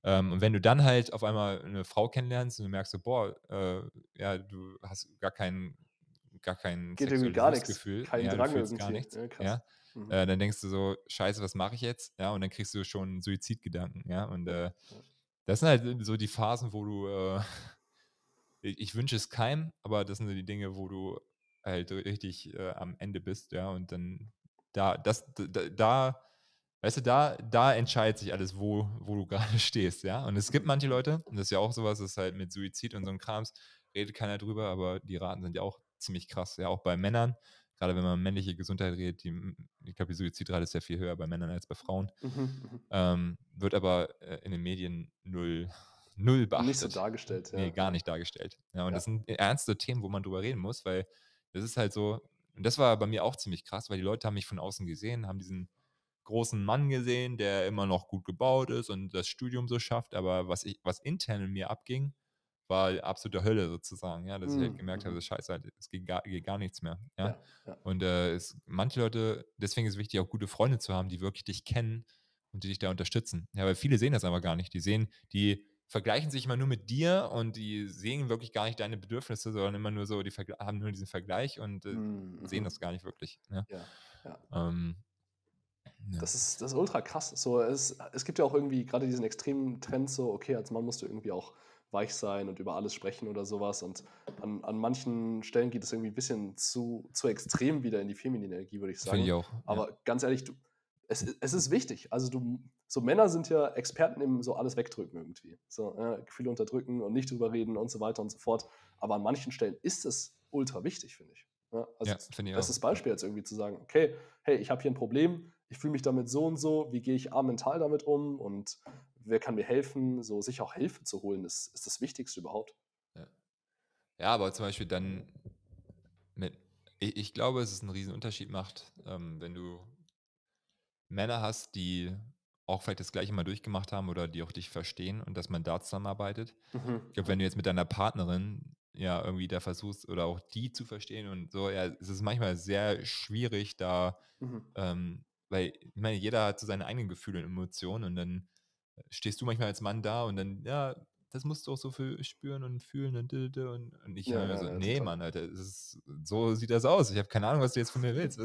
Ähm, und wenn du dann halt auf einmal eine Frau kennenlernst und du merkst so, boah, äh, ja, du hast gar keinen gar kein Geht irgendwie gar nichts. Gefühl. Kein ja, Drang irgendwie. Gar nichts. Ja, ja. Mhm. Äh, dann denkst du so, scheiße, was mache ich jetzt? Ja, und dann kriegst du schon Suizidgedanken, ja. Und äh, das sind halt so die Phasen, wo du, äh, *laughs* ich, wünsche es keinem, aber das sind die Dinge, wo du halt richtig äh, am Ende bist, ja. Und dann da, das, da, da weißt du, da, da entscheidet sich alles, wo, wo du *laughs* gerade stehst, ja. Und es gibt manche Leute, und das ist ja auch sowas, das ist halt mit Suizid und so ein Krams, redet keiner drüber, aber die Raten sind ja auch ziemlich krass. Ja, auch bei Männern, gerade wenn man männliche Gesundheit redet, die, ich glaube, die Suizidrate ist ja viel höher bei Männern als bei Frauen. Mhm, mhm. ähm, wird aber äh, in den Medien null, *laughs* null beachtet. Nicht so dargestellt, ja. Nee, gar nicht dargestellt. Ja, und ja. das sind ernste Themen, wo man drüber reden muss, weil das ist halt so, und das war bei mir auch ziemlich krass, weil die Leute haben mich von außen gesehen, haben diesen großen Mann gesehen, der immer noch gut gebaut ist und das Studium so schafft, aber was ich, was intern in mir abging, war absolute Hölle sozusagen, ja, dass mhm. ich halt gemerkt habe, mhm. das scheiße halt, es geht gar, geht gar nichts mehr. Ja? ja, ja. Und äh, es, manche Leute, deswegen ist es wichtig, auch gute Freunde zu haben, die wirklich dich kennen und die dich da unterstützen. Ja, weil viele sehen das aber gar nicht. Die sehen, die vergleichen sich immer nur mit dir und die sehen wirklich gar nicht deine Bedürfnisse, sondern immer nur so, die haben nur diesen Vergleich und äh, mhm. sehen das gar nicht wirklich. Ja, ja, ja. Ähm, ja. Das, ist, das ist ultra krass. So, es, es gibt ja auch irgendwie gerade diesen extremen Trend, so, okay, als Mann musst du irgendwie auch weich sein und über alles sprechen oder sowas. Und an, an manchen Stellen geht es irgendwie ein bisschen zu, zu extrem wieder in die feminine Energie, würde ich sagen. Finde ich auch. Aber ja. ganz ehrlich, du, es, es ist wichtig. Also du, so Männer sind ja Experten im so alles wegdrücken irgendwie. So, ja, Gefühle unterdrücken und nicht drüber reden und so weiter und so fort. Aber an manchen Stellen ist es ultra wichtig, finde ich. Ja, also ja, finde ich Bestes Beispiel jetzt irgendwie zu sagen, okay, hey, ich habe hier ein Problem, ich fühle mich damit so und so, wie gehe ich A mental damit um und wer kann mir helfen, so sich auch Hilfe zu holen, ist, ist das Wichtigste überhaupt. Ja. ja, aber zum Beispiel dann mit, ich, ich glaube, es einen riesen Unterschied macht, ähm, wenn du Männer hast, die auch vielleicht das Gleiche mal durchgemacht haben oder die auch dich verstehen und dass man da zusammenarbeitet. Mhm. Ich glaube, wenn du jetzt mit deiner Partnerin ja irgendwie da versuchst oder auch die zu verstehen und so, ja, es ist manchmal sehr schwierig, da, mhm. ähm, weil ich meine, jeder hat so seine eigenen Gefühle und Emotionen und dann stehst du manchmal als Mann da und dann, ja, das musst du auch so viel spüren und fühlen und und, und ich ja, so, nee, total. Mann, Alter, ist, so sieht das aus. Ich habe keine Ahnung, was du jetzt von mir willst. *laughs*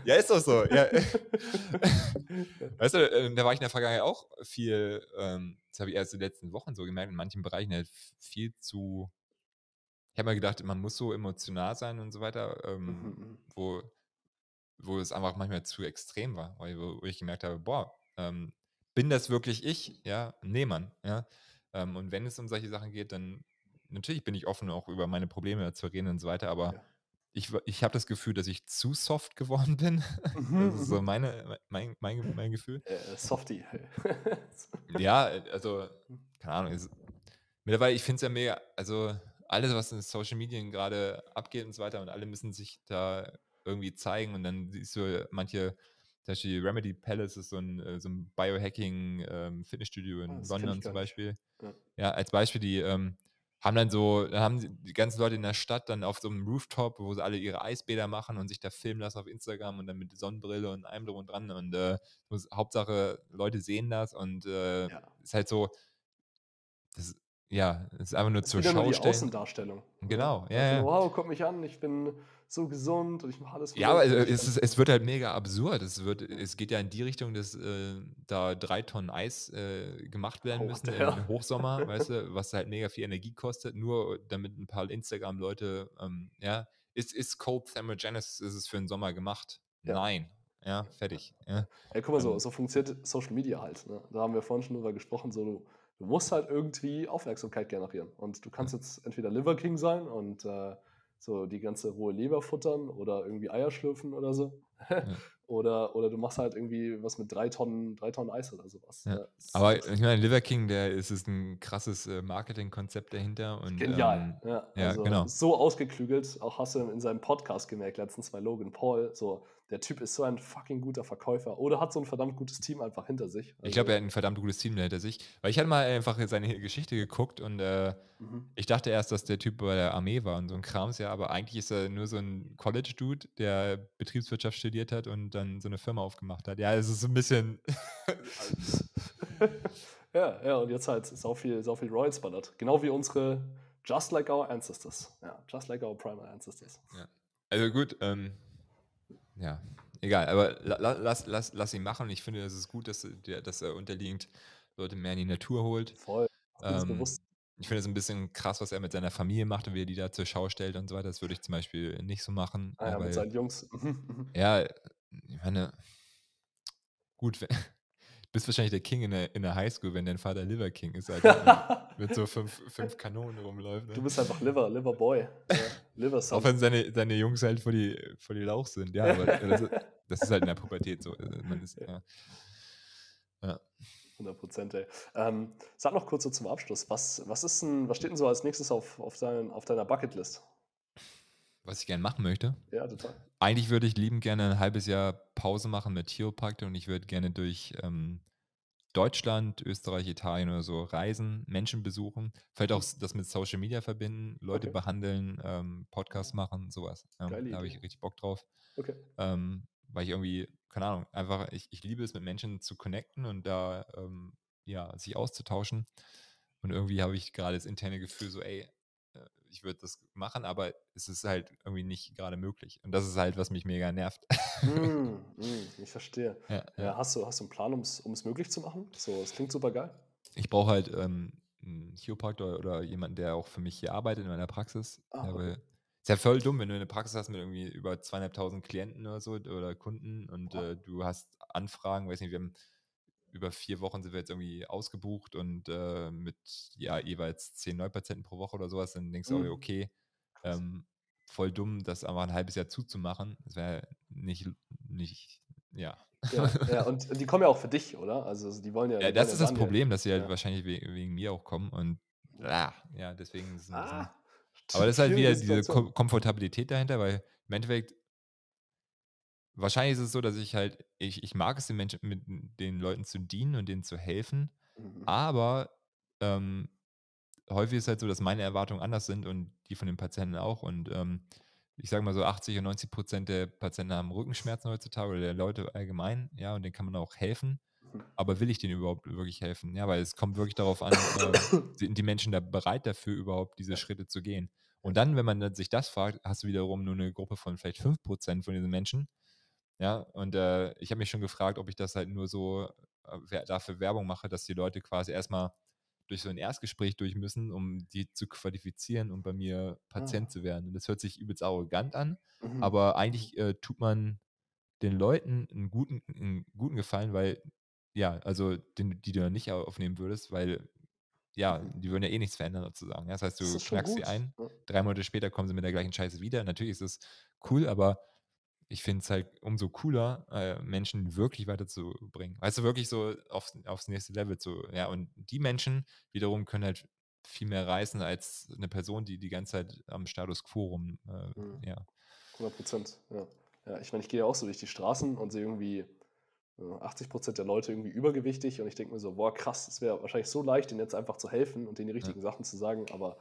*laughs* ja, ist doch so. Ja. *laughs* weißt du, ähm, da war ich in der Vergangenheit auch viel, ähm, das habe ich erst in den letzten Wochen so gemerkt, in manchen Bereichen halt viel zu, ich habe mal gedacht, man muss so emotional sein und so weiter, ähm, mhm. mhm. wo wo es einfach manchmal zu extrem war, weil, wo ich gemerkt habe, boah, ähm, bin das wirklich ich? Ja, nee, Mann. Ja? Ähm, und wenn es um solche Sachen geht, dann natürlich bin ich offen, auch über meine Probleme zu reden und so weiter, aber Ja. ich, ich habe das Gefühl, dass ich zu soft geworden *laughs* bin. Mhm, das ist so mhm. meine, mein, mein, *laughs* mein Gefühl. Äh, Softie. *laughs* Ja, äh, also, keine Ahnung. Es, mittlerweile, ich finde es ja mega, also alles, was in Social Media gerade abgeht und so weiter, und alle müssen sich da irgendwie zeigen und dann siehst du manche, zum Beispiel Remedy Palace ist so ein, äh, so ein Biohacking-Fitnessstudio Ah, in kenn London zum. Beispiel. Ja. Ja, als Beispiel, die ähm, haben dann so, dann haben die- ganzen Leute in der Stadt dann auf so einem Rooftop, wo sie alle ihre Eisbäder machen und sich da filmen lassen auf Instagram und dann mit Sonnenbrille und allem drum und dran und äh, Hauptsache Leute sehen das und äh, Ja. ist halt so, das, ja, es ist einfach nur Das zur wieder nur Schau die stellen. Außendarstellung. ne? Genau, ja, Einfach ja. nur, Wow, guck mich an, ich bin so gesund und ich mache alles Ja, aber es, ist, es wird halt mega absurd. Es, wird, es geht ja in die Richtung, dass äh, da drei Tonnen Eis äh, gemacht werden Hoch müssen der. im Hochsommer, *laughs* weißt du, was halt mega viel Energie kostet, nur damit ein paar Instagram-Leute, ähm, ja, ist, ist Cold Thermogenesis, ist es für den Sommer gemacht? Ja. Nein. Ja, fertig. Ja. Ja, guck mal so, Ähm. so funktioniert Social Media halt. Ne? Da haben wir vorhin schon drüber gesprochen, so du, du musst halt irgendwie Aufmerksamkeit generieren. Und du kannst jetzt entweder Liver King sein und äh, so die ganze rohe Leber futtern oder irgendwie Eier schlürfen oder so. *laughs* oder, oder du machst halt irgendwie was mit drei Tonnen, drei Tonnen Eis oder sowas. Ja. Das Aber ich meine, Liver King, der ist, ist ein krasses äh, Marketingkonzept dahinter. Und, genial. Ähm, ja, ja, also genau. So ausgeklügelt, auch hast du in seinem Podcast gemerkt, letztens bei Logan Paul, so der Typ ist so ein fucking guter Verkäufer oder hat so ein verdammt gutes Team einfach hinter sich. ich glaube, er hat ein verdammt gutes Team hinter sich. Weil ich hatte mal einfach seine Geschichte geguckt und äh, Mhm. Ich dachte erst, dass der Typ bei der Armee war und so ein Krams, ja, aber eigentlich ist er nur so ein College-Dude, der Betriebswirtschaft studiert hat und dann so eine Firma aufgemacht hat. Ja, es ist so ein bisschen. *laughs* ja, ja, und jetzt halt sau viel, sau viel Royals ballert. Genau wie unsere Just Like Our Ancestors. Ja, Just Like Our Primal Ancestors. also gut, ähm, ja, egal, aber la, la, lass, lass, lass ihn machen. Ich finde, es ist gut, dass, dass er unterliegend Leute mehr in die Natur holt. Voll. Ähm, ich finde es ein bisschen krass, was er mit seiner Familie macht und wie er die da zur Schau stellt und so weiter. Das würde ich zum Beispiel nicht so machen. Ah, ja, mit seinen Jungs. *laughs* Ja, ich meine, gut, wenn, du *laughs* bist wahrscheinlich der King in der, in der Highschool, wenn dein Vater Liver King ist, Alter, *laughs* mit so fünf, fünf Kanonen rumläuft. du Ne? bist einfach Liver, Liver Boy. Ja, Liver Son. Auch wenn seine, seine Jungs halt vor die, vor die Lauch sind. Ja, aber *laughs* das, ist- das ist halt in der Pubertät so. Also Man ist, ja. Ja. 100 Prozent, ey. Ähm, sag noch kurz so zum Abschluss. Was, was, ist denn, was steht denn so als nächstes auf, auf, dein, auf deiner Bucketlist? Was ich gerne machen möchte. Ja, total. Eigentlich würde ich liebend gerne ein halbes Jahr Pause machen mit Chiropraktor und ich würde gerne durch ähm, Deutschland, Österreich, Italien oder so reisen, Menschen besuchen, vielleicht auch s- das mit Social Media verbinden, Leute Okay. behandeln, ähm, Podcasts machen, sowas. Ähm, Geile da habe ich richtig Bock drauf. Okay. Ähm, weil ich irgendwie, keine Ahnung, einfach, ich, ich liebe es, mit Menschen zu connecten und da ähm, ja, sich auszutauschen. Und irgendwie habe ich gerade das interne Gefühl, so, ey, ich würde das machen, aber es ist halt irgendwie nicht gerade möglich. Und das ist halt, was mich mega nervt. mm, mm, *laughs* ich verstehe. ja, Ja, ja. hast, du, hast du einen Plan, um es möglich zu machen? So, es klingt super geil. Ich brauche halt ähm, einen Chiropraktor oder jemanden, der auch für mich hier arbeitet in meiner Praxis. Ah, okay. ist ja voll dumm, wenn du eine Praxis hast mit irgendwie über zweieinhalbtausend Klienten oder so oder Kunden und Ja. äh, du hast Anfragen, weiß nicht, wir haben über vier Wochen sind wir jetzt irgendwie ausgebucht und äh, mit ja jeweils zehn Neupatienten pro Woche oder sowas, dann denkst du, Mhm. auch, okay, ähm, voll dumm, das einfach ein halbes Jahr zuzumachen. Das wäre nicht, nicht, ja. Ja, ja, *laughs* und die kommen ja auch für dich, oder? Also die wollen ja. Ja, das ist das. Problem, dass sie halt Ja. wahrscheinlich we wegen mir auch kommen und ja, ja deswegen ist es ein bisschen. Ah, Aber das ist halt wieder diese Situation. Ko Komfortabilität dahinter, weil im Endeffekt, wahrscheinlich ist es so, dass ich halt, ich, ich mag es, den Menschen, mit den Leuten zu dienen und denen zu helfen, Mhm. aber ähm, häufig ist halt so, dass meine Erwartungen anders sind und die von den Patienten auch. Und ähm, ich sage mal so, 80 und 90 Prozent der Patienten haben Rückenschmerzen heutzutage oder der Leute allgemein, ja, und denen kann man auch helfen. Mhm. Aber will ich denen überhaupt wirklich helfen? Ja, weil es kommt wirklich darauf an, ähm, *coughs* sind die Menschen da bereit dafür, überhaupt diese Schritte zu gehen? Und dann, wenn man sich das fragt, hast du wiederum nur eine Gruppe von vielleicht 5% von diesen Menschen. Ja, und äh, ich habe mich schon gefragt, ob ich das halt nur so äh, dafür Werbung mache, dass die Leute quasi erstmal durch so ein Erstgespräch durch müssen, um die zu qualifizieren, um bei mir Patient Ah. zu werden. Und das hört sich übelst arrogant an, Mhm. aber eigentlich äh, tut man den Leuten einen guten, einen guten Gefallen, weil, ja, also den, die du dann nicht aufnehmen würdest, weil, ja, Mhm. die würden ja eh nichts verändern sozusagen. Ja? Das heißt, Das du schon knackst sie ein, drei Monate später kommen sie mit der gleichen Scheiße wieder. Natürlich ist es cool, aber ich finde es halt umso cooler, äh, Menschen wirklich weiterzubringen. Weißt du, wirklich so aufs, aufs nächste Level zu, ja, und die Menschen wiederum können halt viel mehr reißen als eine Person, die die ganze Zeit am Status quo rum, äh, Mhm. ja. 100 Prozent, ja. ja. Ich meine, ich gehe ja auch so durch die Straßen und sehe irgendwie äh, 80 Prozent der Leute irgendwie übergewichtig und ich denke mir so, boah, krass, es wäre wahrscheinlich so leicht, denen jetzt einfach zu helfen und denen die richtigen Sachen zu sagen, aber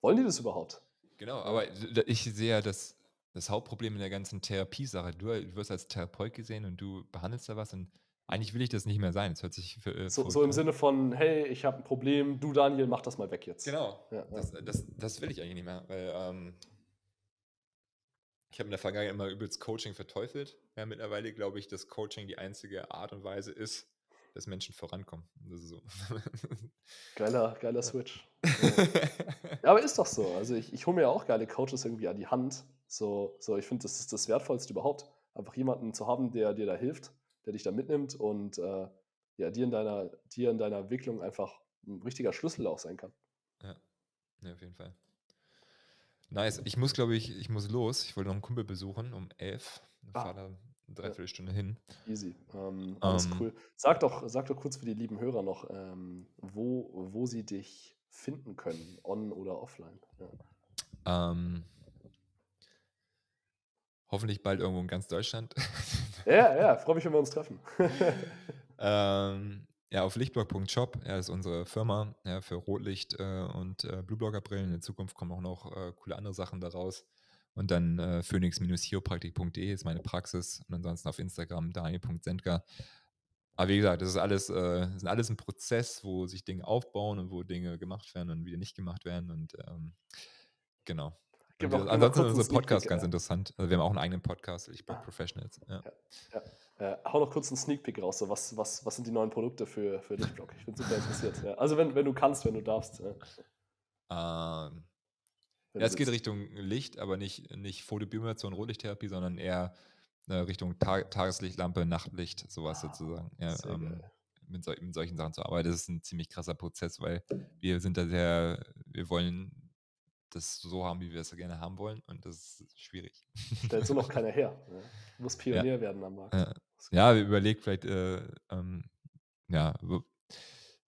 wollen die das überhaupt? Genau, aber ich sehe ja das, das Hauptproblem in der ganzen Therapiesache. Du, du wirst als Therapeut gesehen und du behandelst da was und eigentlich will ich das nicht mehr sein. Es hört sich für, äh, So, so im. Sinne von, hey, ich habe ein Problem, du Daniel, mach das mal weg jetzt. Genau. Ja, ja. Das, das, das will ich eigentlich nicht mehr, weil ähm, ich habe in der Vergangenheit immer übelst Coaching verteufelt. Ja, mittlerweile glaube ich, dass Coaching die einzige Art und Weise ist, dass Menschen vorankommen. Das ist so. *laughs* Geiler, geiler Switch. Ja. *laughs* Ja, aber ist doch so. Also ich, ich hole mir ja auch geile Coaches irgendwie an die Hand. So, so ich finde, das ist das Wertvollste überhaupt. Einfach jemanden zu haben, der dir da hilft, der dich da mitnimmt und äh, ja, dir in deiner, dir in deiner Entwicklung einfach ein richtiger Schlüssel auch sein kann. ja. ja, auf jeden Fall. Nice. Ich muss, glaube ich, ich muss los. Ich wollte noch einen Kumpel besuchen um elf. Ich Ah. fahre da eine Dreiviertelstunde hin. Easy. Ähm, alles Ähm. cool. Sag doch, sag doch kurz für die lieben Hörer noch, ähm, wo, wo sie dich finden können, on oder offline. Ja. Ähm, hoffentlich bald irgendwo in ganz Deutschland. *laughs* Ja, ja, freue mich, wenn wir uns treffen. *laughs* *laughs* ähm, ja, auf lichtblock.shop, ja, ist unsere Firma ja, für Rotlicht äh, und äh, Blueblocker-Brillen. In Zukunft kommen auch noch äh, coole andere Sachen daraus. Und dann äh, phoenix-chiropraktik.de ist meine Praxis. Und ansonsten auf Instagram daniel.sendker. Aber wie gesagt, das ist alles, äh, das ist alles ein Prozess, wo sich Dinge aufbauen und wo Dinge gemacht werden und wieder nicht gemacht werden. Und ähm, genau. Noch ansonsten ist unser Podcast ganz äh. interessant. Also wir haben auch einen eigenen Podcast, Lichtblock Ah. Professionals. Ja. Äh, hau noch kurz einen Sneak Peek raus. So, was, was, was sind die neuen Produkte für, für Lichtblock? Ich bin super interessiert. Ja. Also, wenn, wenn du kannst, wenn du darfst. Ja. Ähm, Ja, es geht. Richtung Licht, aber nicht, nicht Photobiomation, Rotlichttherapie, sondern eher äh, Richtung Ta Tageslichtlampe, Nachtlicht, sowas Ah, sozusagen. Ja, ähm, mit, sol mit solchen Sachen zu arbeiten. Das ist ein ziemlich krasser Prozess, weil wir sind da sehr, wir wollen das so haben, wie wir es gerne haben wollen und das ist schwierig. Stellt so noch keiner her. Ja. *laughs* Du musst Pionier werden am Markt. Ja. Ja, wir überlegt vielleicht, äh, ähm, ja,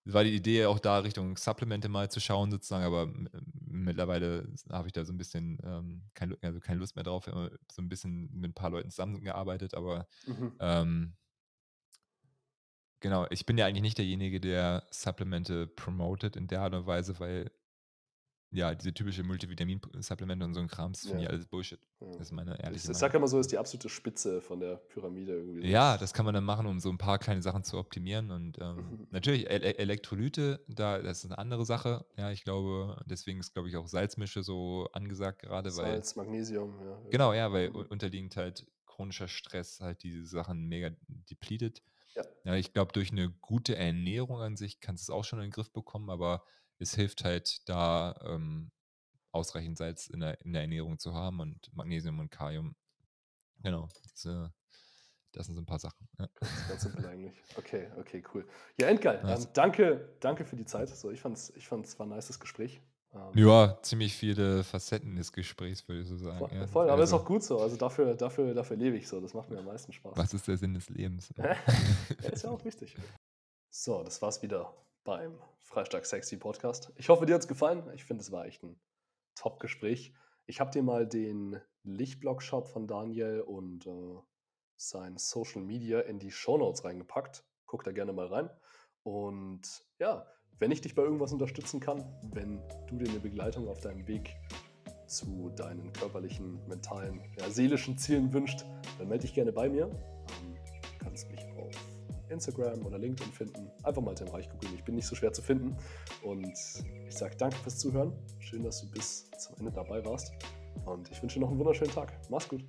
war die Idee auch da Richtung Supplemente mal zu schauen sozusagen, aber mittlerweile habe ich da so ein bisschen ähm, kein, also keine Lust mehr drauf. So ein bisschen mit ein paar Leuten zusammengearbeitet, aber Mhm. ähm, genau, ich bin ja eigentlich nicht derjenige, der Supplemente promotet in der Art und Weise, weil ja, diese typische Multivitamin-Supplemente und so ein Kram, das finde ich alles Bullshit. Ja. Das ist meine Ich, ehrliche ich Meinung. sag immer so, ist die absolute Spitze von der Pyramide irgendwie. Ja, das kann man dann machen, um so ein paar kleine Sachen zu optimieren. Und ähm, *laughs* natürlich, Ele Elektrolyte, da, das ist eine andere Sache. Ja, ich glaube, deswegen ist, glaube ich, auch Salzmische so angesagt gerade, weil. Salz, Magnesium. Ja, Genau, ja, weil Mhm. unterliegend halt chronischer Stress halt diese Sachen mega depletet. Ja. Ja, ich glaube, durch eine gute Ernährung an sich kannst du es auch schon in den Griff bekommen, aber es hilft halt da, ähm, ausreichend Salz in der, in der Ernährung zu haben und Magnesium und Kalium. Genau, das, äh, das sind so ein paar Sachen. Ja. Ganz, ganz simpel eigentlich. Okay, okay, cool. Ja, endgeil. Nice. Ähm, danke, danke für die Zeit. So, ich fand's, ich fand's war ein nices Gespräch. Ähm, Ja, ziemlich viele Facetten des Gesprächs, würde ich so sagen. Voll, ja. voll, aber ist Also, auch gut so. Also dafür, dafür, dafür lebe ich so. Das macht mir am meisten Spaß. Was ist der Sinn des Lebens? *laughs* Ja, ist ja auch wichtig. So, das war's wieder beim Freitag Sexy Podcast. Ich hoffe, dir hat's gefallen. Ich finde, es war echt ein Top-Gespräch. Ich habe dir mal den Lichtblog-Shop von Daniel und äh, sein Social Media in die Shownotes reingepackt. Guck da gerne mal rein. Und ja, wenn ich dich bei irgendwas unterstützen kann, wenn du dir eine Begleitung auf deinem Weg zu deinen körperlichen, mentalen, ja, seelischen Zielen wünscht, dann melde dich gerne bei mir. Ähm, du kannst mich Instagram oder LinkedIn finden. Einfach mal Tim Reich googeln. Ich bin nicht so schwer zu finden. Und ich sage danke fürs Zuhören. Schön, dass du bis zum Ende dabei warst. Und ich wünsche dir noch einen wunderschönen Tag. Mach's gut.